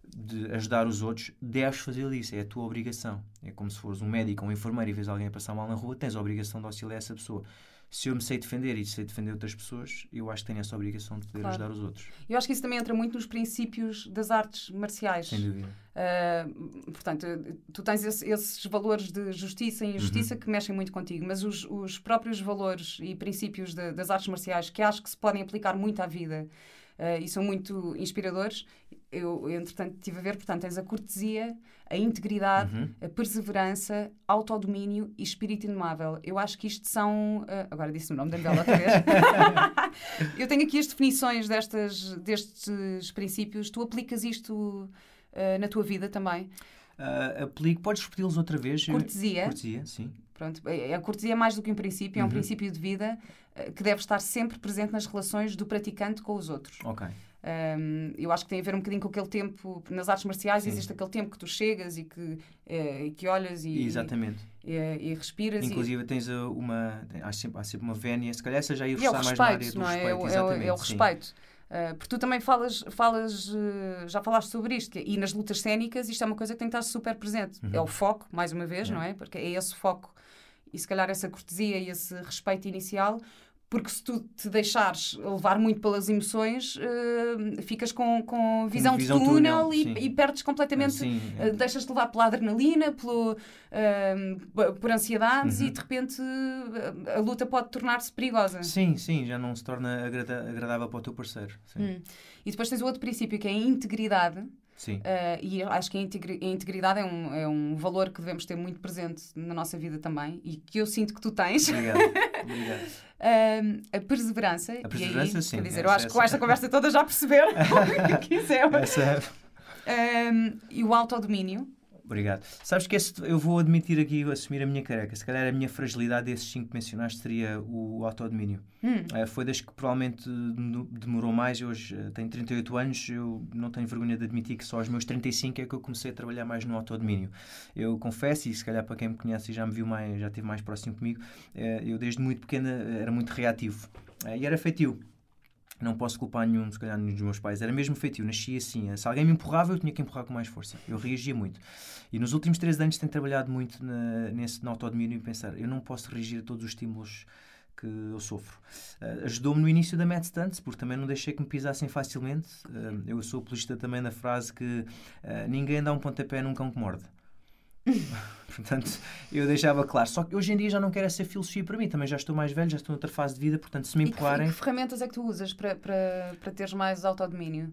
de ajudar os outros, deves fazer isso, é a tua obrigação. É como se fores um médico ou um enfermeiro e vês alguém a passar mal na rua, tens a obrigação de auxiliar essa pessoa se eu me sei defender e sei defender outras pessoas, eu acho que tenho essa obrigação de poder claro. ajudar os outros. Eu acho que isso também entra muito nos princípios das artes marciais. Sem dúvida. Uh, portanto, tu tens esse, esses valores de justiça e injustiça uhum. que mexem muito contigo, mas os, os próprios valores e princípios de, das artes marciais que acho que se podem aplicar muito à vida uh, e são muito inspiradores. Eu, entretanto, estive a ver, portanto, tens a cortesia, a integridade, uhum. a perseverança, autodomínio e espírito inemável. Eu acho que isto são. Uh, agora disse o nome da novela outra vez. eu tenho aqui as definições destas, destes princípios. Tu aplicas isto uh, na tua vida também? Uh, aplico. Podes repeti-los outra vez? Cortesia. Cortesia, sim. Pronto, é, a cortesia é mais do que um princípio, é um uhum. princípio de vida que deve estar sempre presente nas relações do praticante com os outros. Ok. Um, eu acho que tem a ver um bocadinho com aquele tempo, nas artes marciais Sim. existe aquele tempo que tu chegas e que, é, e que olhas e, Exatamente. e, e, e respiras. Inclusive tens uma, há sempre, há sempre uma vénia, se calhar essa já ia é forçar mais na área do é? respeito. É, o, é o respeito. Uh, porque tu também falas, falas uh, já falaste sobre isto, e nas lutas cénicas isto é uma coisa que tem que estar super presente. Uhum. É o foco, mais uma vez, não é? Porque é esse foco e se calhar essa cortesia e esse respeito inicial porque se tu te deixares levar muito pelas emoções, uh, ficas com, com visão, visão de túnel, túnel e, e, perdes completamente, sim, é. uh, deixas-te levar pela adrenalina, pelo, uh, por ansiedades uhum. e de repente a luta pode tornar-se perigosa. Sim, sim, já não se torna agrada agradável para o teu parceiro. Hum. E depois tens o outro princípio que é a integridade. Sim. Uh, e acho que a, integridade é um, é um valor que devemos ter muito presente na nossa vida também e que eu sinto que tu tens. Obrigado. Obrigado. a perseverança. A perseverança, aí, sim. Quer dizer, eu acho que com esta conversa toda já perceberam o que quiser. Essa... Uh, e o autodomínio. Obrigado. Sabes que esse, eu vou admitir aqui, assumir a minha careca. Se calhar a minha fragilidade desses cinco mencionaste seria o autodomínio. Hum. Uh, foi das que provavelmente demorou mais. Eu hoje uh, tenho 38 anos, eu não tenho vergonha de admitir que só aos meus 35 é que eu comecei a trabalhar mais no autodomínio. Eu confesso, e se calhar para quem me conhece e já me viu mais, já esteve mais próximo comigo, uh, eu desde muito pequena era muito reativo. e era feitio não posso culpar nenhum, se calhar, dos meus pais. Era mesmo feito, eu nasci assim. Se alguém me empurrava, eu tinha que empurrar com mais força. Eu reagia muito. E nos últimos três anos tenho trabalhado muito na, nesse no autodomínio e pensar, eu não posso reagir a todos os estímulos que eu sofro. Uh, Ajudou-me no início da Mad Stunts, porque também não deixei que me pisassem facilmente. Uh, eu sou apologista também na frase que uh, ninguém dá um pontapé num cão que morde. portanto, eu deixava claro. Só que hoje em dia já não quero essa filosofia para mim. Também já estou mais velho, já estou noutra fase de vida, portanto, se me empurrarem. E que, que ferramentas é que tu usas para, para, para teres mais autodomínio?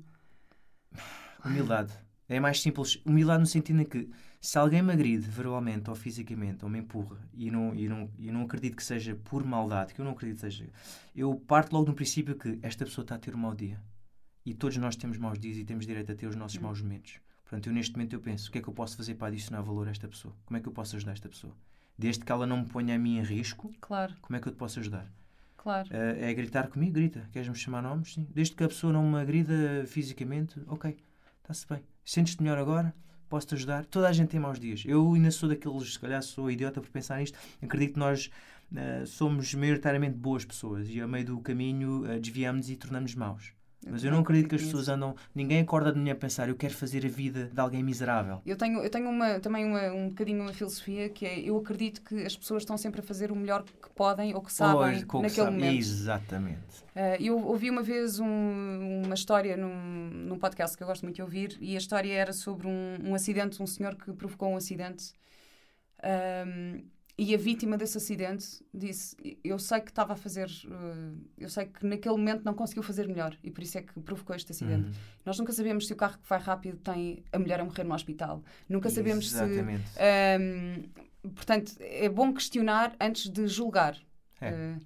Humildade. É mais simples. Humildade no sentido em que se alguém me agride verbalmente ou fisicamente ou me empurra e não, e, não, e não acredito que seja por maldade, que eu não acredito que seja, eu parto logo do princípio que esta pessoa está a ter um mau dia. E todos nós temos maus dias e temos direito a ter os nossos hum. maus momentos. Portanto, eu neste momento eu penso, o que é que eu posso fazer para adicionar valor a esta pessoa? Como é que eu posso ajudar esta pessoa? Desde que ela não me ponha a mim em risco, claro. como é que eu te posso ajudar? Claro. Uh, é gritar comigo? Grita. Queres-me chamar nomes? Sim. Desde que a pessoa não me agrida fisicamente, ok, está-se bem. Sentes-te melhor agora? Posso-te ajudar? Toda a gente tem maus dias. Eu ainda sou daqueles, se calhar sou idiota por pensar nisto, acredito que nós uh, somos maioritariamente boas pessoas e a meio do caminho uh, desviamos e tornamos maus. Mas eu não acredito que as pessoas andam. Ninguém acorda de manhã a pensar, eu quero fazer a vida de alguém miserável. Eu tenho, eu tenho uma, também uma, um bocadinho uma filosofia que é: eu acredito que as pessoas estão sempre a fazer o melhor que podem ou que sabem ou, naquele sabe. momento. Exatamente. Uh, eu ouvi uma vez um, uma história num, num podcast que eu gosto muito de ouvir e a história era sobre um, um acidente, um senhor que provocou um acidente. Um, e a vítima desse acidente disse: Eu sei que estava a fazer, uh, eu sei que naquele momento não conseguiu fazer melhor e por isso é que provocou este acidente. Uhum. Nós nunca sabemos se o carro que vai rápido tem a mulher a morrer no hospital. Nunca sabemos Exatamente. se. Um, portanto, é bom questionar antes de julgar. É. Uh,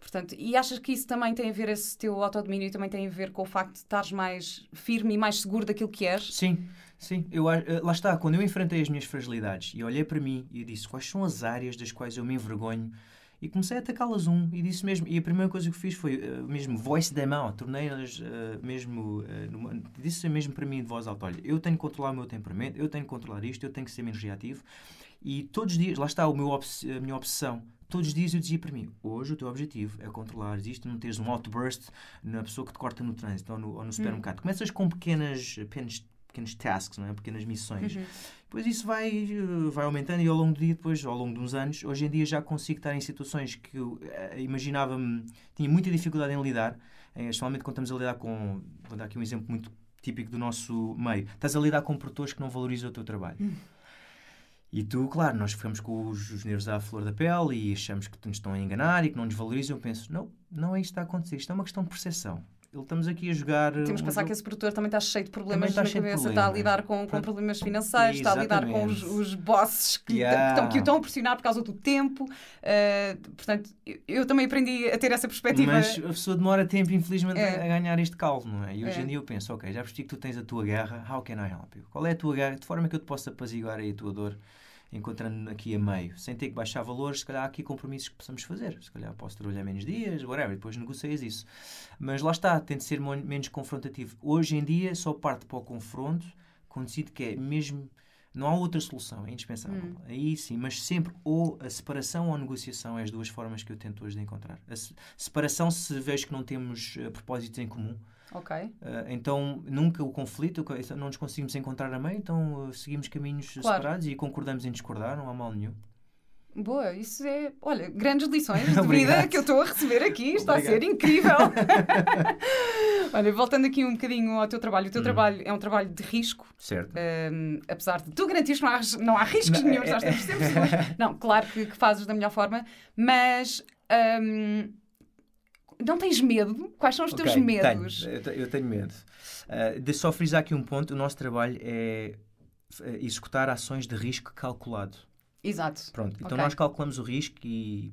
portanto, e achas que isso também tem a ver, esse teu autodomínio também tem a ver com o facto de estares mais firme e mais seguro daquilo que és? Sim. Sim, eu, eh, lá está, quando eu enfrentei as minhas fragilidades e olhei para mim e disse quais são as áreas das quais eu me envergonho E comecei a atacá-las um e disse mesmo. E a primeira coisa que fiz foi uh, mesmo voice demo, tornei-las uh, mesmo. Uh, numa, disse mesmo para mim de voz alta: olha, eu tenho que controlar o meu temperamento, eu tenho que controlar isto, eu tenho que ser menos reativo. E todos os dias, lá está o meu a minha obsessão. Todos os dias eu dizia para mim: hoje o teu objetivo é controlar isto, não teres um outburst na pessoa que te corta no trânsito ou no, ou no supermercado. Hum. Começas com pequenas, pequenas pequenos tasks, não é? pequenas missões. Uhum. Depois isso vai, eh, vai aumentando e ao longo do dia, depois, ao longo de uns anos, hoje em dia já consigo estar em situações que eu uh, imaginava-me, tinha muita dificuldade em lidar, eh, especialmente quando estamos a lidar com, vou dar aqui um exemplo muito típico do nosso meio, estás a lidar com produtores que não valorizam o teu trabalho. Uhum. E tu, claro, nós ficamos com os, os nervos à flor da pele e achamos que nos estão a enganar e que não nos valorizam. Eu penso, não, não é isto que está a acontecer. Isto é uma questão de percepção estamos aqui a jogar. Temos que pensar jogo... que esse produtor também está cheio de problemas na cabeça, problema. está a lidar com, com problemas financeiros, está a lidar com os, os bosses que, yeah. que, que, o estão a pressionar por causa do tempo. Uh, portanto, eu, eu, também aprendi a ter essa perspectiva. Mas a pessoa demora tempo, infelizmente, é. a ganhar este calmo, não é? E hoje é. em dia eu penso, ok, já percebi que tu tens a tua guerra, how can I help you? Qual é a tua guerra? De forma que eu te possa apaziguar aí a tua dor? Encontrando aqui a meio, sem ter que baixar valores, se calhar há aqui compromissos que possamos fazer. Se calhar posso trabalhar menos dias, whatever, depois negocias isso. Mas lá está, tem de ser menos confrontativo. Hoje em dia só parte para o confronto quando que é mesmo. Não há outra solução, é indispensável. Hum. Aí sim, mas sempre ou a separação ou a negociação é as duas formas que eu tento hoje de encontrar. A separação, se vejo que não temos uh, propósitos em comum, Ok. Uh, então, nunca o conflito, não nos conseguimos encontrar a meio, então uh, seguimos caminhos claro. separados e concordamos em discordar, não há mal nenhum. Boa, isso é, olha, grandes lições de vida que eu estou a receber aqui, está Obrigado. a ser incrível. olha, voltando aqui um bocadinho ao teu trabalho, o teu hum. trabalho é um trabalho de risco. Certo. Um, apesar de tu garantires que não há, não há riscos não, nenhum, é, temos sempre Não, claro que, que, fazes da melhor forma, mas. Um, não tens medo? Quais são os okay, teus medos? Tenho, eu tenho medo. Uh, de só frisar aqui um ponto: o nosso trabalho é executar ações de risco calculado. Exato. Pronto, então okay. nós calculamos o risco e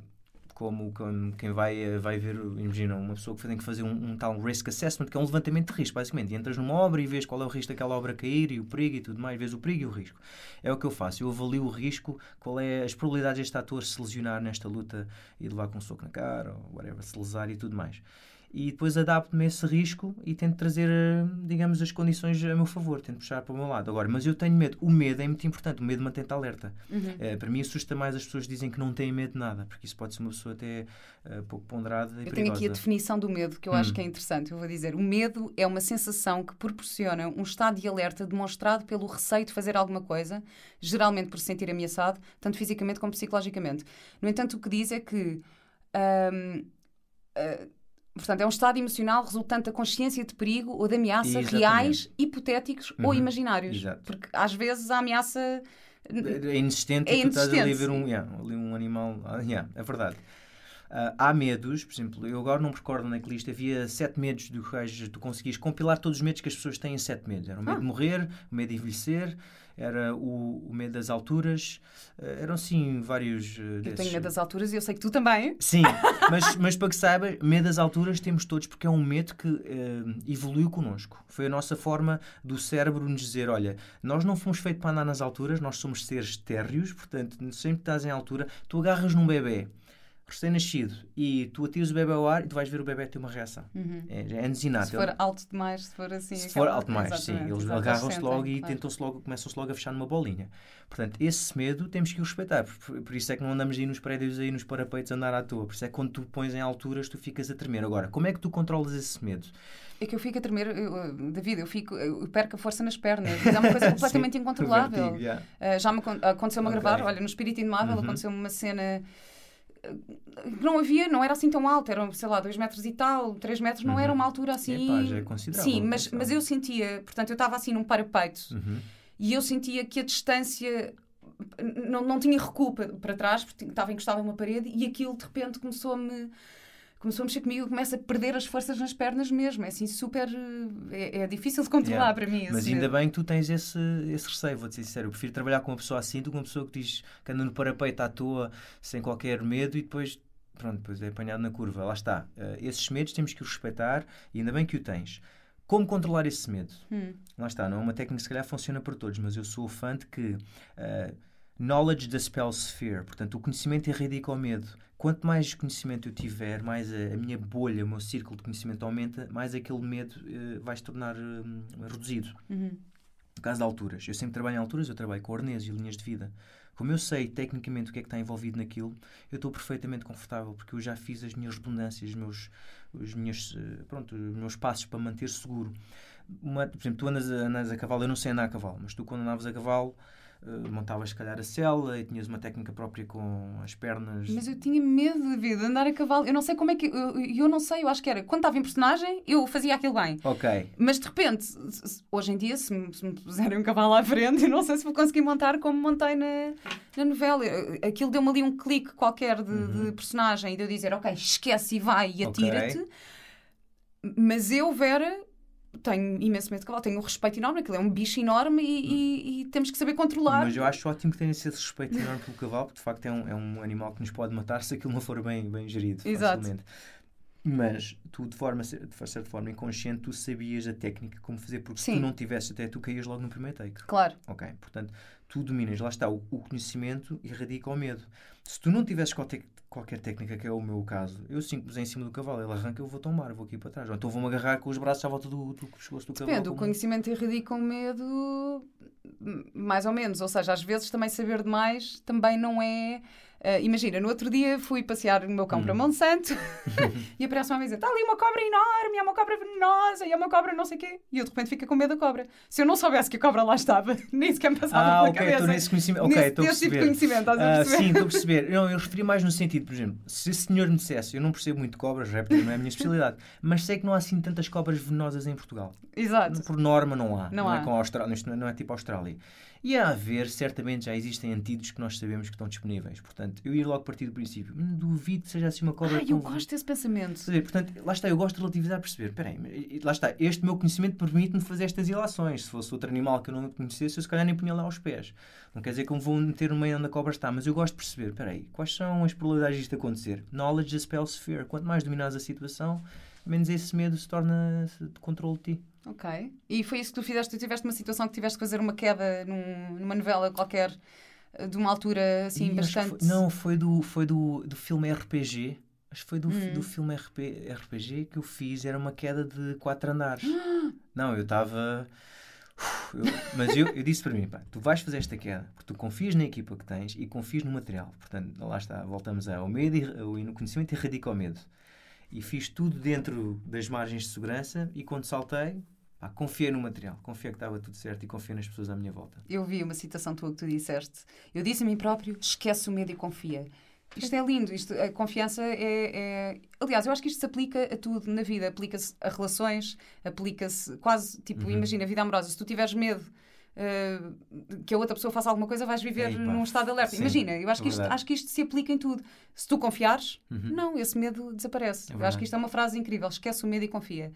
como, quem vai, eh, vai ver, imagina, uma pessoa que tem que fazer um, um, tal risk assessment, que é um levantamento de risco, basicamente. E entras numa obra e vês qual é o risco daquela obra cair e o perigo e tudo mais, vês o perigo e o risco. É o que eu faço. Eu avalio o risco, qual é as probabilidades deste ator se lesionar nesta luta e levar com um soco na cara, ou whatever, se lesar e tudo mais e depois adapto-me a esse risco e tento trazer, eh, digamos, as condições a meu favor, tento puxar para o meu lado. Agora, mas eu tenho medo. O medo é muito importante, o medo mantém-te alerta. Uhum. É, para mim assusta mais as pessoas que dizem que não têm medo de nada, porque isso pode ser uma pessoa até uh, pouco ponderada e Eu perigosa. tenho aqui a definição do medo, que eu hum. acho que é interessante. Eu vou dizer, o medo é uma sensação que proporciona um estado de alerta demonstrado pelo receio de fazer alguma coisa, geralmente por se sentir ameaçado, tanto fisicamente como psicologicamente. No entanto, o que diz é que... Um, uh, Portanto, é um estado emocional resultante da consciência de perigo ou de ameaça Exatamente. reais, hipotéticos uhum. ou imaginários. Exato. Porque às vezes a ameaça é inexistente é e tu estás ali a ver um, yeah, ali um animal. Ah, yeah, é verdade. Uh, há medos, por exemplo, eu agora não me recordo na lista, havia sete medos do que tu conseguias compilar todos os medos que as pessoas têm sete medos. Era o medo ah. de morrer, o medo de envelhecer, era o, o medo das alturas, uh, eram sim vários uh, Eu tenho medo das alturas e eu sei que tu também. Sim, mas, mas para que saiba, medo das alturas temos todos porque é um medo que uh, evoluiu connosco. Foi a nossa forma do cérebro nos dizer, olha, nós não fomos feitos para andar nas alturas, nós somos seres térreos, portanto, sempre que estás em altura, tu agarras num bebê recém-nascido e tu atiras o bebê ao ar e tu vais ver o bebê ter uma reação. Uhum. É, é Se for alto demais, se for assim. Se for alto demais, sim. Eles agarram-se logo e claro. tentam-se logo, começam-se logo a fechar numa bolinha. Portanto, esse medo temos que o respeitar. Por, por, isso é que não andamos aí nos prédios aí nos parapeitos a andar à toa. Por isso é que quando tu pões em alturas tu ficas a tremer. Agora, como é que tu controlas esse medo? É que eu fico a tremer, eu, David, eu, fico, eu perco a força nas pernas. É uma coisa completamente incontrolável. Vertigo, yeah. uh, já me aconteceu-me okay. a gravar, olha, no Espírito Indomável uhum. aconteceu-me uma cena não havia, não era assim tão alto, eram, sei lá, 2 metros e tal, 3 metros, não uhum. era uma altura assim. Epá, já é considerável. Sim, mas, mas eu sentia, portanto, eu estava assim num parapeito uhum. e eu sentia que a distância não, não tinha recuo para, para trás, porque estava encostado em uma parede e aquilo de repente começou-me começou a mexer comigo, começa a perder as forças nas pernas mesmo. É assim super. É, é difícil de controlar yeah. para mim. Mas ainda medo. bem que tu tens esse, esse receio, vou-te ser sincero. Eu prefiro trabalhar com uma pessoa assim do que uma pessoa que diz que anda no parapeito à toa, sem qualquer medo e depois. Pronto, depois é apanhado na curva. Lá está. Uh, esses medos temos que os respeitar e ainda bem que o tens. Como controlar esse medo? Hum. Lá está, não é uma técnica que se calhar funciona para todos, mas eu sou fã de que uh, Knowledge dispels fear. Portanto, o conhecimento erradica o medo. Quanto mais conhecimento eu tiver, mais a, a minha bolha, o meu círculo de conhecimento aumenta, mais aquele medo eh, vai se tornar eh, reduzido. Uhum. No caso de alturas, eu sempre trabalho em alturas, eu trabalho com arnês e linhas de vida. Como eu sei tecnicamente o que é que está envolvido naquilo, eu estou perfeitamente confortável porque eu já fiz as minhas redundâncias, os meus, os minhas, eh, pronto, os meus passos para manter seguro. Uma, por exemplo, tu andas a, andas a cavalo, eu não sei andar a cavalo, mas tu quando andavas a cavalo Uh, montavas se calhar a cela e tinhas uma técnica própria com as pernas. Mas eu tinha medo de vida, andar a cavalo. Eu não sei como é que. Eu, eu não sei, eu acho que era. Quando estava em personagem, eu fazia aquilo bem. Ok. Mas de repente, hoje em dia, se me, se me puserem um cavalo à frente, eu não sei se vou conseguir montar como montei na, na novela. Aquilo deu-me ali um clique qualquer de, uhum. de, personagem e de eu dizer, ok, esquece e vai e atira-te. Okay. Mas eu, Vera, tenho imenso medo de cavalo, tenho um respeito enorme, aquilo é um bicho enorme e, e, e, temos que saber controlar. Mas eu acho ótimo que tenha esse respeito enorme pelo cavalo, porque de facto é um, é um animal que nos pode matar se aquilo não for bem, bem gerido. Exato. Facilmente. Mas tu, de forma, de certa forma inconsciente, tu sabias a técnica, como fazer, porque Sim. se tu não tivesses até, tu caías logo no primeiro take. Claro. Ok, portanto, tu dominas, lá está, o, o conhecimento erradica o medo. Se tu não tivesses qualquer, qualquer técnica, que é o meu caso, eu simples em cima do cavalo, ele arranca, eu vou tombar, eu vou aqui para trás. Ou então vou-me agarrar com os braços à volta do, do pescoço do cavalo. Depende, o conhecimento erradica o medo, mais ou menos. Ou seja, às vezes também saber demais também não é Uh, imagina, no outro dia fui passear o meu cão hum. para Monsanto e aparece uma vez está ali uma cobra enorme, é uma cobra venenosa, e é uma cobra não sei o quê. E eu de repente fico com medo da cobra. Se eu não soubesse que a cobra lá estava, nem sequer me passava ah, pela okay, cabeça. nesse conhecimento. Ok, estou a perceber. tipo de conhecimento, estás a perceber? Uh, sim, estou a perceber. Não, eu referi mais no sentido, por exemplo, se o senhor me dissesse, eu não percebo muito cobras, repto, não é a minha especialidade, mas sei que não há assim tantas cobras venenosas em Portugal. Exato. Por norma não há. Não, não há. É com a Austrália, não é tipo a Austrália. E a haver, certamente já existem antídotos que nós sabemos que estão disponíveis. Portanto, eu ir logo partir do princípio, hum, duvido que seja assim uma cobra. Ah, eu gosto desse pensamento. Portanto, lá está, eu gosto de relativizar, perceber. Espera aí, lá está, este meu conhecimento permite-me fazer estas ilações. Se fosse outro animal que eu não conhecesse, eu se calhar nem punha lá aos pés. Não quer dizer que eu me vou meter no meio onde a cobra está, mas eu gosto de perceber. Espera aí, quais são as probabilidades disto acontecer? Knowledge dispels fear. Quanto mais dominares a situação, menos esse medo se torna de controle de ti. Ok. E foi isso que tu fizeste? Tu tiveste uma situação que tiveste que fazer uma queda num, numa novela qualquer eh, de uma altura assim e bastante. Foi, não, foi do, foi do, do filme RPG. Acho que foi do, hum. do filme RP, RPG que eu fiz. Era uma queda de quatro andares. não, eu estava. Mas eu, eu disse para mim, pá, tu vais fazer esta queda porque tu confias na equipa que tens e confias no material. Portanto, lá está, voltamos ao medo e no conhecimento erradica o medo e fiz tudo dentro das margens de segurança e quando saltei, pá, confiei no material, confiei que estava tudo certo e confiei nas pessoas à minha volta. Eu vi uma citação tua que tu disseste. Eu disse a mim próprio, esquece o medo e confia. Isto é lindo, isto, a confiança é, é, Aliás, eu acho que isto se aplica a tudo na vida. Aplica-se a relações, aplica-se quase, tipo, uhum. imagina, a vida amorosa. Se tu tiveres medo uh, que a outra pessoa faça alguma coisa, vais viver Ei, num estado de alerta. Sim, Imagina, eu acho que, isto, acho que isto se aplica em tudo. Se tu confiares, uhum. não, esse medo desaparece. É eu acho que isto é uma frase incrível. Esquece o medo e confia.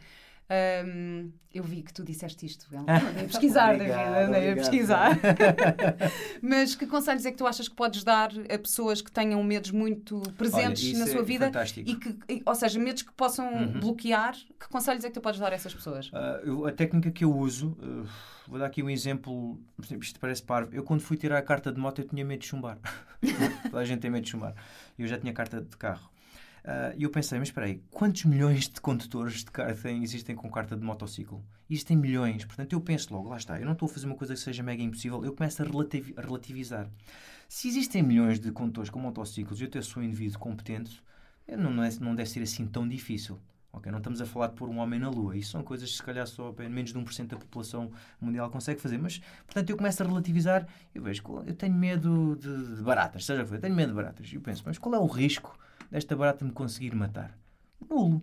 Um, eu vi que tu disseste isto. Andei a pesquisar, David, andei a pesquisar. Mas que conselhos é que tu achas que podes dar a pessoas que tenham medos muito presentes Olha, na sua é vida? Fantástico. E que, ou seja, medos que possam uhum. bloquear. Que conselhos é que tu podes dar a essas pessoas? Uh, eu, a técnica que eu uso, uh, vou dar aqui um exemplo, isto parece parvo. Eu, quando fui tirar a carta de moto, eu tinha medo de chumbar. Toda a gente tem medo de chumbar. Eu já tinha carta de carro. E uh, eu pensei, mas espera aí, quantos milhões de condutores de carta existem com carta de motociclo? Existem milhões. Portanto, eu penso logo, lá está, eu não estou a fazer uma coisa que seja mega impossível, eu começo a, relativ a relativizar. Se existem milhões de condutores com motociclos e eu até sou um indivíduo competente, não, é, não deve ser assim tão difícil. Okay? Não estamos a falar de pôr um homem na Lua. Isso são coisas que, se calhar, só menos de 1% da população mundial consegue fazer. Mas, portanto, eu começo a relativizar. Eu vejo eu tenho medo de, de baratas, seja o que for, eu tenho medo de baratas. E eu penso, mas qual é o risco desta barata me conseguir matar? Nulo.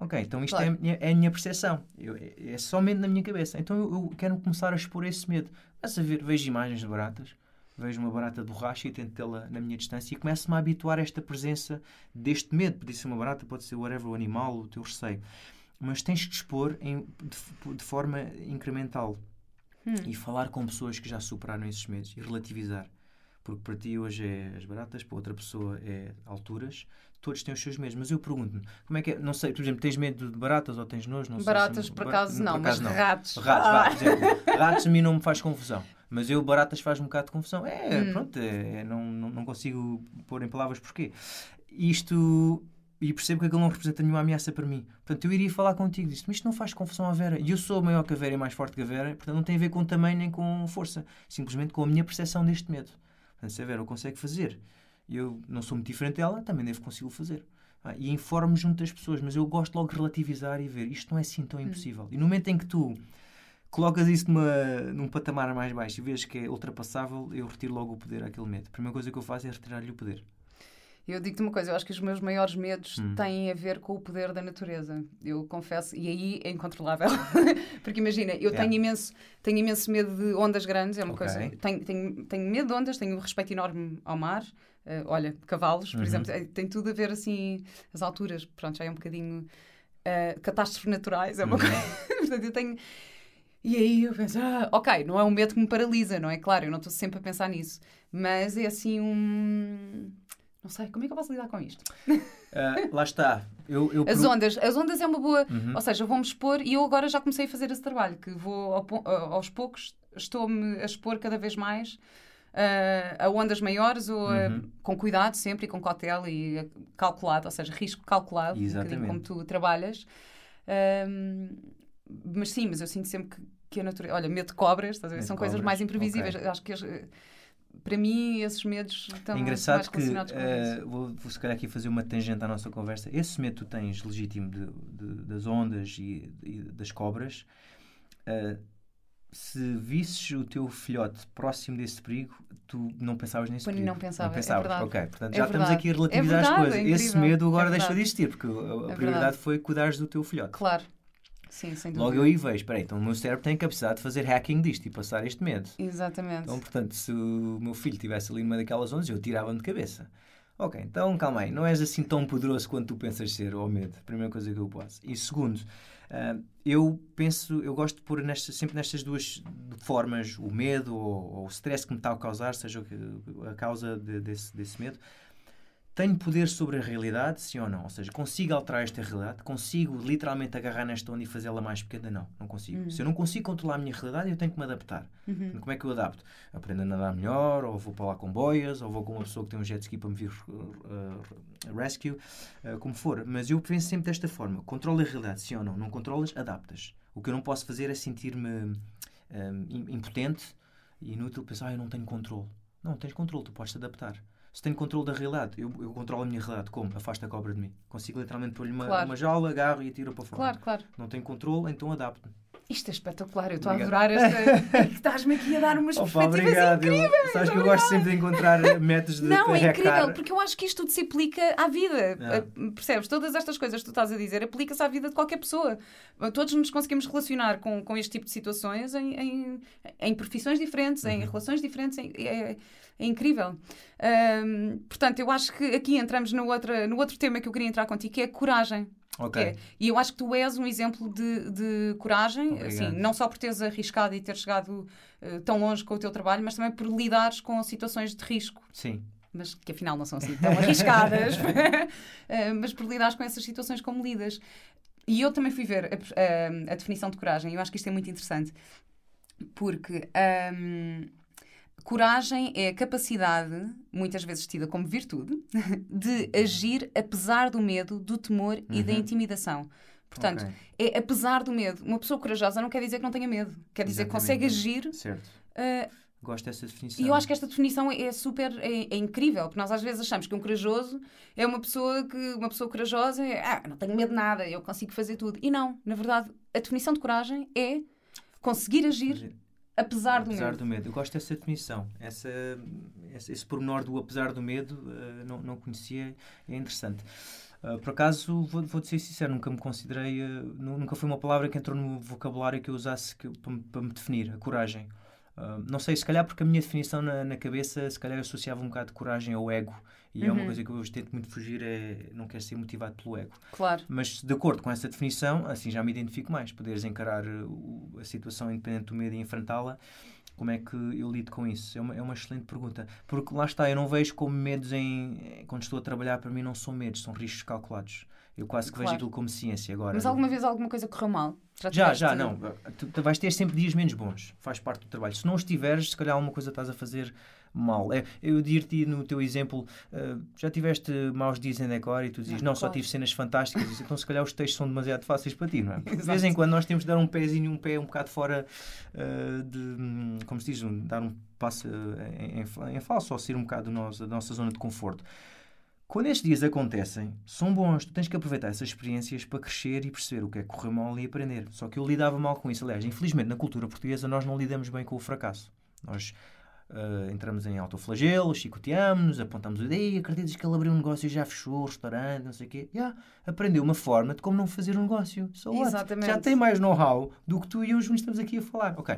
Ok, então isto claro. é, é, a minha percepção. Eu, é, é, somente na minha cabeça. Então eu, eu, quero começar a expor esse medo. Mas a ver, vejo imagens de baratas, vejo uma barata de borracha e tento tê-la na minha distância e começo-me a habituar a esta presença deste medo. Pode ser uma barata, pode ser whatever, o animal, o teu receio. Mas tens que expor em, de, de, forma incremental hum. e falar com pessoas que já superaram esses medos e relativizar. Porque para ti hoje é as baratas, para outra pessoa é alturas. todos têm os seus medos, mas eu pergunto-me, como é que é? Não sei, por exemplo, tens medo de baratas ou tens nojo? Não sei Baratas, se- por acaso, não, mas ratos. Ratos, Ah. vá, por exemplo. Ratos a mim não me faz confusão. Mas eu, baratas, faz um bocado de confusão. É, Hum. pronto, é, não, não, não consigo pôr em palavras porquê. Isto. E percebo que aquilo não representa nenhuma ameaça para mim. Portanto, eu iria falar contigo disto, mas isto não faz confusão à Vera. E eu sou maior que a Vera e mais forte que a Vera, portanto, não tem a ver com tamanho nem com força. Simplesmente com a minha percepção deste medo. Portanto, se a Vera o consegue fazer eu não sou muito diferente dela, também devo conseguir fazer. Ah, e informo junto das pessoas, mas eu gosto logo de relativizar e ver isto não é assim tão impossível. E no momento em que tu colocas isso numa, num patamar mais baixo e vês que é ultrapassável, eu retiro logo o poder àquele medo. A primeira coisa que eu faço é retirar-lhe o poder. Eu digo-te uma coisa, eu acho que os meus maiores medos Hum. têm a ver com o poder da natureza. Eu confesso, e aí é incontrolável. Porque imagina, eu Yeah. tenho, imenso, tenho imenso medo de ondas grandes, é uma Ok. coisa. Tenho, tenho, tenho medo de ondas, tenho um respeito enorme ao mar. Eh, olha, cavalos, por Uhum. exemplo, eh, tem tudo a ver assim, as alturas, pronto, já é um bocadinho. eh, catástrofes naturais, é uma Uhum. coisa. Portanto, eu tenho. E aí eu penso, ah, ok, não é um medo que me paralisa, não é? Claro, eu não estou sempre a pensar nisso. Mas é assim um. Não sei, como é que eu posso lidar com isto? Ah, lá está. Eu, eu As ondas, as ondas é uma boa. Uhum. Ou seja, vou-me expor e eu agora já comecei a fazer esse trabalho, que vou ao aos poucos, estou-me a expor cada vez mais ah, a ondas maiores ou a- Uhum. com cuidado sempre e com cautela e calculado, ou seja, risco calculado, um como tu trabalhas. Ahm, mas sim, mas eu sinto sempre que, que a natureza. Olha, medo de cobras, estás a ver? Medo são coisas cobras, mais imprevisíveis. ok. Acho que as- para mim esses medos estão É engraçado mais que relacionados com isso. vou, vou se calhar aqui fazer uma tangente à nossa conversa. Esse medo tu tens legítimo de, de- das ondas e, e das cobras, eh, se visses o teu filhote próximo desse perigo, tu não pensavas nesse perigo. não pensava, é pensavas. verdade. Ok, portanto É já estamos verdade. aqui a relativizar É as verdade, coisas. é Esse medo agora É deixou de existir, porque a, a prioridade foi cuidares do teu filhote. Claro. Sim, sem dúvida. Logo eu aí vejo, espera aí, então o meu cérebro tem a capacidade de fazer hacking disto e passar este medo. Exatamente. Então, portanto, se o meu filho estivesse ali numa daquelas ondas, eu tirava-me de cabeça. Ok, então calma aí, não és assim tão poderoso quanto tu pensas ser, ou medo. Primeira coisa que eu posso. E segundo, ah, eu penso, eu gosto de pôr nestas, sempre nestas duas formas, o medo ou, ou o stress que me está a causar, seja a causa de- desse, desse medo. Tenho poder sobre a realidade, sim ou não? Ou seja, consigo alterar esta realidade? Consigo literalmente agarrar nesta onda e fazê-la mais pequena? Não, não consigo. Se eu não consigo controlar a minha realidade, eu tenho que me adaptar. Como é que eu adapto? Aprendo a nadar melhor, ou vou para lá com boias, ou vou com uma pessoa que tem um jet ski para me vir uh, rescue, uh, como for. Mas eu penso sempre desta forma: controla a realidade, sim ou não? Não controlas, adaptas. O que eu não posso fazer é sentir-me um, im- impotente e inútil, pensar, ah, eu não tenho controle. Não, tens controle, tu podes te adaptar. Se tenho controle da realidade, eu, eu controlo a minha realidade. Como? Afasta a cobra de mim. Consigo literalmente pôr-lhe uma, Claro. uma jaula, agarro e atiro para fora. Claro, claro. Não tenho controle, então adapto-me. Isto é espetacular, eu estou a adorar esta. É que Estás-me aqui a dar umas Opa, perspectivas obrigado. Eu- incríveis. sabes que eu gosto sempre de encontrar métodos de Não, é incrível, porque eu acho que isto tudo se aplica à vida. Ah. Uh, Percebes? Todas estas coisas que tu estás a dizer aplica-se à vida de qualquer pessoa. Todos nos conseguimos relacionar com, com este tipo de situações em, em, em profissões diferentes, em Uhum. relações diferentes. em- é, é incrível. Portanto, eu acho que aqui entramos no, outra, no outro tema que eu queria entrar contigo, que é a coragem. Ok. Que é- E eu acho que tu és um exemplo de, de coragem, Obrigado. assim, não só por teres arriscado e ter chegado eh, tão longe com o teu trabalho, mas também por lidares com situações de risco. Sim. Mas que afinal não são assim tão arriscadas, Eh, mas por lidares com essas situações como lidas. E eu também fui ver a, a- a definição de coragem, eu acho que isto é muito interessante, porque ahm, coragem é a capacidade, muitas vezes tida como virtude, de agir apesar do medo, do temor e da Uhum. intimidação. Portanto, Ok. é apesar do medo. Uma pessoa corajosa não quer dizer que não tenha medo, quer dizer que consegue Exatamente. agir. Certo. eh, Gosto dessa definição. e eu acho que esta definição é super é, é incrível, porque nós às vezes achamos que um corajoso é uma pessoa que uma pessoa corajosa é ah, não tenho medo de nada, eu consigo fazer tudo. E não, na verdade, a definição de coragem é conseguir agir apesar do Apesar medo. do medo. Eu gosto dessa definição. Essa, esse, esse pormenor do apesar do medo eh, não, não conhecia. É interessante. Ah, por acaso, vou, vou ser sincero, nunca me considerei. nu- nunca foi uma palavra que entrou no vocabulário que eu usasse que- para, me- para me definir, a coragem. Não sei, se calhar porque a minha definição na, na cabeça, se calhar associava um bocado de coragem ao ego. E é uma Uhum. coisa que eu hoje tento muito fugir, é não quero ser motivado pelo ego. Claro. Mas de acordo com essa definição, assim já me identifico mais. Poderes encarar o- a situação independente do medo e enfrentá-la Como é que eu lido com isso? É uma, é uma excelente pergunta. Porque lá está, eu não vejo como medos em. Quando estou a trabalhar, para mim não são medos, são riscos calculados. Eu quase que Claro. vejo aquilo como ciência agora. Mas alguma vez alguma coisa correu mal? Já, tiveste- já, não. Tu, tu vais ter sempre dias menos bons. Faz parte do trabalho. Se não os tiveres, se calhar alguma coisa estás a fazer mal. É, eu dir-te no teu exemplo, eh, já tiveste maus dias em decor e tu dizes, Não, não, só tive cenas fantásticas. Então se calhar os textos são demasiado fáceis para ti, não é? Porque De vez em quando nós temos de dar um pezinho, um pé um bocado fora eh, de, como se diz, um- dar um passo eh, em, em- em falso ou sair um bocado do nosso- da nossa zona de conforto. Quando estes dias acontecem, são bons. Tu tens que aproveitar essas experiências para crescer e perceber o que é que correu mal e aprender. Só que eu lidava mal com isso. Aliás, infelizmente, na cultura portuguesa, nós não lidamos bem com o fracasso. Nós ah, entramos em autoflagelo, chicoteamos-nos, apontamos o dedo, acreditas que ele abriu um negócio e já fechou o restaurante, não sei o quê. Já, aprendeu uma forma de como não fazer um negócio. So what? Exatamente. Já tem mais know-how do que tu e eu juntos estamos aqui a falar. Ok.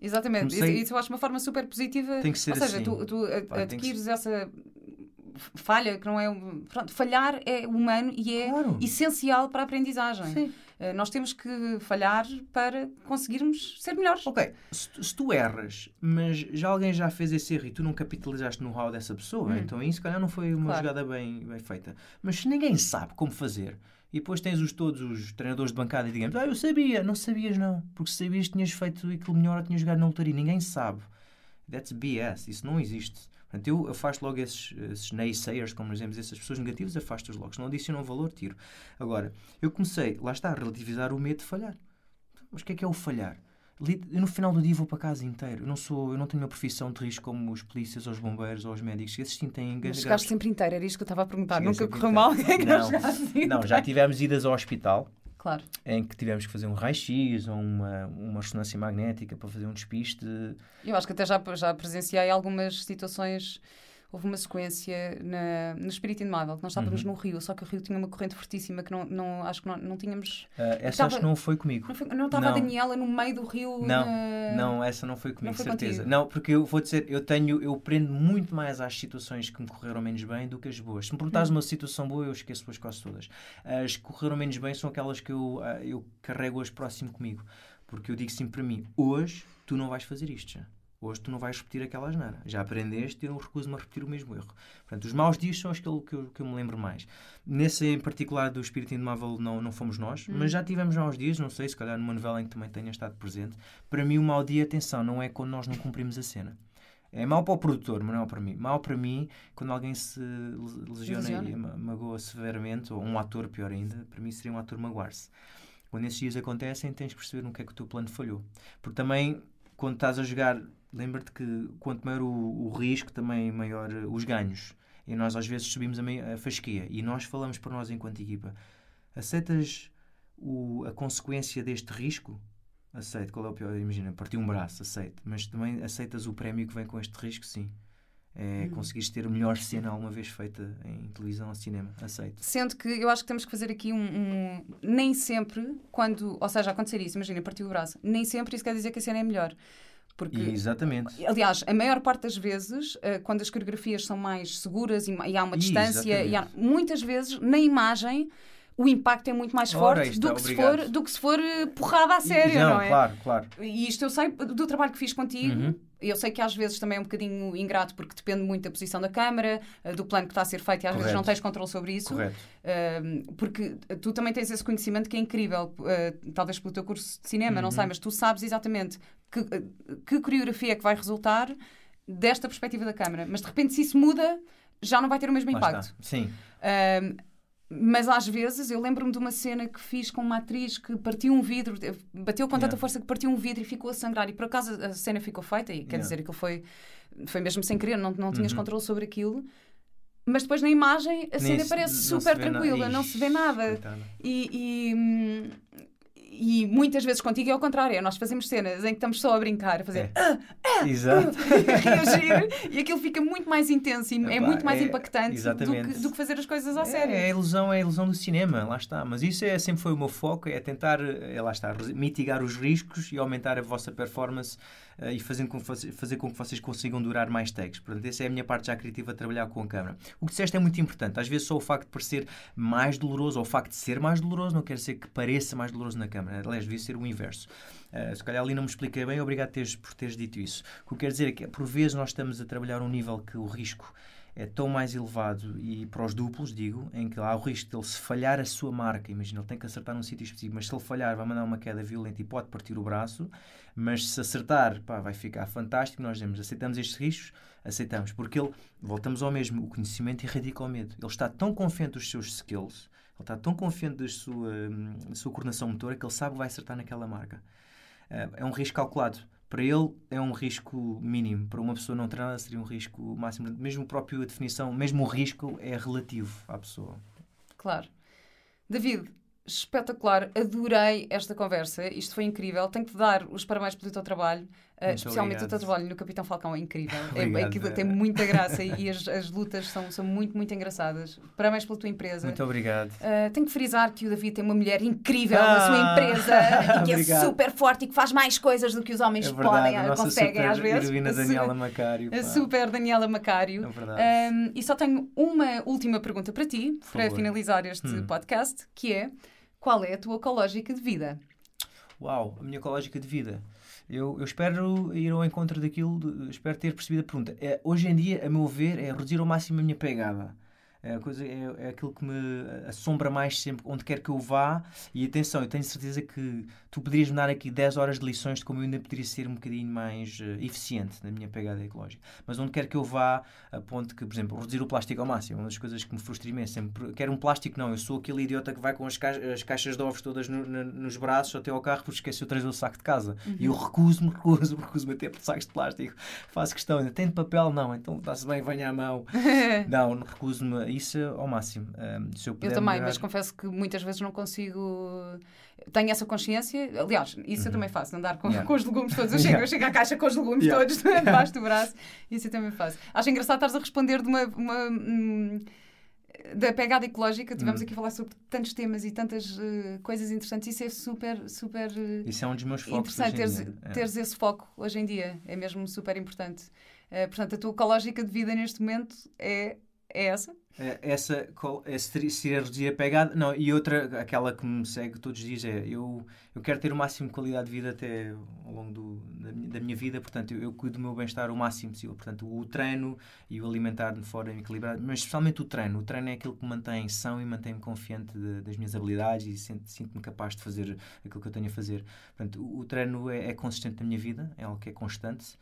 Exatamente. Comecei- Isso, eu acho uma forma super positiva. Tem que ser Ou seja, assim. tu, tu Pá, que adquires essa falha que não é. Pronto, falhar é humano e é Claro. essencial para a aprendizagem. Sim. Eh, Nós temos que falhar para conseguirmos ser melhores. Ok, se, tu- se tu erras, mas já alguém já fez esse erro e tu não capitalizaste no know-how dessa pessoa, Hum. então isso, se calhar, não foi uma Claro. jogada bem, bem feita. Mas se ninguém sabe como fazer, e depois tens os, todos os treinadores de bancada e digamos, ah, eu sabia, não sabias não, porque se sabias tinhas feito aquilo melhor ou tinhas jogado na lotaria, ninguém sabe. That's BS, isso não existe. Portanto, eu afasto logo esses, esses naysayers, como dizemos, essas pessoas negativas, afasto-os logo. Se não adicionam valor, tiro. Agora, eu comecei, lá está, a relativizar o medo de falhar. Mas o que é que é o falhar? Eu no final do dia vou para casa inteiro. Eu não, sou, eu não tenho uma profissão de risco como os polícias, ou os bombeiros, ou os médicos. Esses sim têm Mas grandes chegaste sempre inteiro, era isto que eu estava a perguntar. Cheguei Nunca sempre correu mal? É não, Não. chegaste Não, já tivemos idas ao hospital Claro. em que tivemos que fazer um raio-x ou uma, uma ressonância magnética para fazer um despiste. Eu acho que até já, já presenciei algumas situações. Houve uma sequência na, no Espírito Indomável, que nós estávamos Uhum. no rio, só que o rio tinha uma corrente fortíssima que não, não, acho que não, não tínhamos. Ah, essa Estava- acho que não foi comigo. Não, foi- não estava a. Daniela no meio do rio. Não, na- Não, essa não foi comigo, Não foi certeza. contigo? Não, porque eu vou dizer, eu tenho, eu prendo muito mais às situações que me correram menos bem do que as boas. Se me perguntares Hum. uma situação boa, eu esqueço-as quase todas. As que correram menos bem são aquelas que eu, ah, eu carrego hoje próximo comigo. Porque eu digo sempre para mim, hoje tu não vais fazer isto já. Hoje tu não vais repetir aquela asneira. Já aprendeste e eu recuso-me a repetir o mesmo erro. Portanto, os maus dias são aqueles que eu, que eu me lembro mais. Nesse em particular do Espírito Indomável não, não fomos nós, Hum. mas já tivemos maus dias, não sei, se calhar numa novela em que também tenha estado presente. Para mim, o mau dia, atenção, não é quando nós não cumprimos a cena. É mau para o produtor, mas não é para mim. Mau para mim, quando alguém se le- lesiona Lesiona. e ma- magoa severamente, ou um ator, pior ainda, para mim seria um ator magoar-se. Quando esses dias acontecem, tens de perceber no que é que o teu plano falhou. Porque também, quando estás a jogar, lembra-te que quanto maior o, o risco, também maior eh, os ganhos. E nós às vezes subimos a, meia- a fasquia. E nós falamos para nós enquanto equipa. Aceitas o- a consequência deste risco? Aceito. Qual é o pior? Imagina, parti um braço, aceito. Mas também aceitas o prémio que vem com este risco? Sim. É conseguires ter a melhor cena alguma vez feita em televisão ou cinema. Aceito. Sendo que eu acho que temos que fazer aqui um, um- Nem sempre, quando. Ou seja, acontecer isso, imagina, partiu o braço. Nem sempre isso quer dizer que a cena é melhor. Porque. Exatamente. Aliás, a maior parte das vezes, eh, quando as coreografias são mais seguras e, há uma distância, há- muitas vezes na imagem o impacto é muito mais Ora, forte aí do que, se for, do que se for eh, porrada a sério, não, não, é? claro, claro. E isto eu sei do trabalho que fiz contigo. Uhum. Eu sei que às vezes também é um bocadinho ingrato porque depende muito da posição da câmara, eh, do plano que está a ser feito e às vezes Correto. não tens controle sobre isso. Correto. Porque tu também tens esse conhecimento que é incrível, uh, talvez pelo teu curso de cinema, Uhum. não sei, mas tu sabes exatamente que, que coreografia é que vai resultar desta perspectiva da câmara. Mas de repente, se isso muda, já não vai ter o mesmo Lá impacto. está. Sim. Um, mas às vezes, eu lembro-me de uma cena que fiz com uma atriz que partiu um vidro, bateu com tanta Yeah. força que partiu um vidro e ficou a sangrar. E por acaso a cena ficou feita, e quer Yeah. dizer, aquilo foi, foi mesmo sem querer, não, não tinhas Uhum. controle sobre aquilo. Mas depois na imagem a cena se- parece não se super vê tranquila, não se vê nada. coitada. E, e, hum, e muitas vezes contigo é ao contrário. Nós fazemos cenas em que estamos só a brincar, a fazer É. Exato. a reagir e aquilo fica muito mais intenso e é Epá, muito mais é- impactante do que, do que fazer as coisas à É, sério. é a ilusão, é a ilusão do cinema, lá está. Mas isso é, sempre foi o meu foco, é tentar, é, lá está, mitigar os riscos e aumentar a vossa performance e fazendo com, fazer com que vocês consigam durar mais takes. Portanto, essa é a minha parte já criativa, trabalhar com a câmera. O que disseste é muito importante. Às vezes só o facto de parecer mais doloroso ou o facto de ser mais doloroso não quer dizer que pareça mais doloroso na câmera. Aliás, devia ser o inverso. Uh, se calhar ali não me expliquei bem, obrigado teres, por teres dito isso. O que eu quero dizer é que, por vezes, nós estamos a trabalhar um nível que o risco é tão mais elevado e para os duplos, digo, em que há o risco de ele se falhar a sua marca, imagina, ele tem que acertar num sítio específico, mas se ele falhar vai mandar uma queda violenta e pode partir o braço, mas se acertar, pá, vai ficar fantástico, nós dizemos, aceitamos estes riscos, aceitamos, porque ele, voltamos ao mesmo, o conhecimento erradica o medo. Ele está tão confiante dos seus skills, ele está tão confiante da sua, da sua coordenação motora que ele sabe que vai acertar naquela marca. Eh, é um risco calculado para ele é um risco mínimo. Para uma pessoa não treinada seria um risco máximo. Mesmo a própria definição, mesmo o risco é relativo à pessoa. Claro. David, espetacular, adorei esta conversa, isto foi incrível. Tenho que te dar os parabéns pelo teu trabalho, uh, especialmente obrigado. o teu trabalho no Capitão Falcão é incrível. é, aquilo tem muita graça e, as, as, lutas são, são muito, muito engraçadas. Parabéns pela tua empresa. Muito obrigado. Uh, tenho que frisar que o David tem uma mulher incrível ah, na sua empresa e que é super forte e que faz mais coisas do que os homens é podem, eh, conseguem às vezes. A Daniela Macário. A super Daniela Macário. É verdade. Um, e só tenho uma última pergunta para ti, Por para favor. finalizar este hum. podcast, que é qual é a tua ecológica de vida? Uau, a minha ecológica de vida. Eu, eu espero ir ao encontro daquilo, de, espero ter percebido a pergunta. É, hoje em dia, a meu ver, é reduzir ao máximo a minha pegada. É, coisa, é, é aquilo que me assombra mais sempre, onde quer que eu vá. E atenção, eu tenho certeza que tu poderias me dar aqui 10 horas de lições de como eu ainda poderia ser um bocadinho mais uh, eficiente na minha pegada ecológica. Mas onde quer que eu vá, a ponto que, por exemplo, reduzir o plástico ao máximo, uma das coisas que me frustra imenso. Sempre quero um plástico, não. Eu sou aquele idiota que vai com as, ca as caixas de ovos todas no, no, nos braços até ao carro porque esqueceu de trazer o saco de casa. Uhum. E eu recuso-me, recuso-me, recuso-me a ter sacos de plástico. Faço questão, ainda tem de papel? Não. Então está-se bem, venha à mão. não, recuso-me isso ao máximo. Eu, eu também, melhorar... mas confesso que muitas vezes não consigo. Tenho essa consciência, aliás, isso uhum. eu também faço, andar com, yeah. com os legumes todos. Eu chego, yeah. eu chego à caixa com os legumes yeah. todos debaixo do braço, isso eu também faço. Acho engraçado estares a responder de uma. uma hum, da pegada ecológica, tivemos uhum. aqui a falar sobre tantos temas e tantas uh, coisas interessantes. Isso é super, super. Uh, isso é um dos meus focos. Interessante teres, é. teres esse foco hoje em dia. É mesmo super importante. Uh, portanto, a tua ecológica de vida neste momento é, é essa? É, essa, essa seria reduzir a pegada. Não, e outra, aquela que me segue todos os dias é eu, eu quero ter o máximo de qualidade de vida até ao longo do, da, da minha vida, portanto eu, eu cuido do meu bem-estar o máximo possível. Portanto, o treino e o alimentar-me fora equilibrado, mas especialmente o treino. O treino é aquilo que me mantém são e mantém-me confiante de, das minhas habilidades e sinto-me capaz de fazer aquilo que eu tenho a fazer. Portanto, o, o treino é, é consistente na minha vida, é algo que é constante.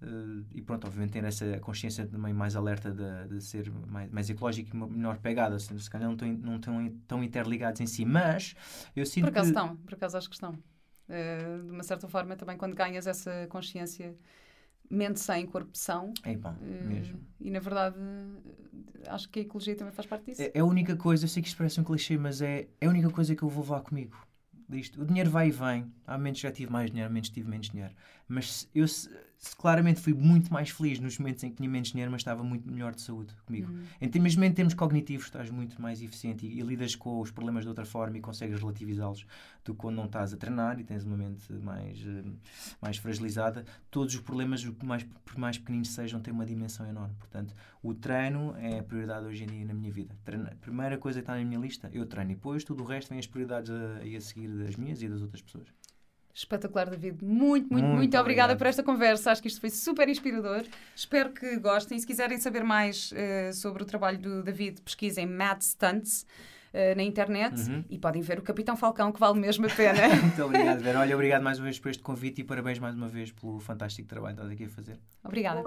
Uh, e pronto, obviamente ter essa consciência também mais alerta de, de ser mais, mais ecológico e menor pegada, se, se calhar não estão, não estão tão interligados em si, mas eu sinto Por acaso que... estão, por acaso acho que estão. Uh, de uma certa forma também quando ganhas essa consciência mente sem, corpo são. É bom, uh, mesmo. E na verdade acho que a ecologia também faz parte disso. É, é a única coisa, eu sei que isto parece um clichê, mas é, é a única coisa que eu vou levar comigo disto. O dinheiro vai e vem. Há momentos já tive mais dinheiro, há momentos tive menos dinheiro. Mas eu claramente fui muito mais feliz nos momentos em que tinha menos dinheiro, mas estava muito melhor de saúde comigo. Uhum. Em, mesmo em termos cognitivos, estás muito mais eficiente e, e lidas com os problemas de outra forma e consegues relativizá-los do que quando não estás a treinar e tens uma mente mais, uh, mais fragilizada. Todos os problemas, por mais, por mais pequeninos sejam, têm uma dimensão enorme. Portanto, o treino é a prioridade hoje em dia na minha vida. Primeira coisa que está na minha lista, eu treino. E depois tudo o resto vem as prioridades a, a seguir das minhas e das outras pessoas. Espetacular, David. Muito, muito, muito, muito obrigada por esta conversa. Acho que isto foi super inspirador. Espero que gostem. Se quiserem saber mais uh, sobre o trabalho do David, pesquisem Mad Stunts. Uh, na internet uhum. e podem ver o Capitão Falcão, que vale mesmo a pena. Muito obrigado, Vera. Olha, obrigado mais uma vez por este convite e parabéns mais uma vez pelo fantástico trabalho que estás aqui a fazer. Obrigada.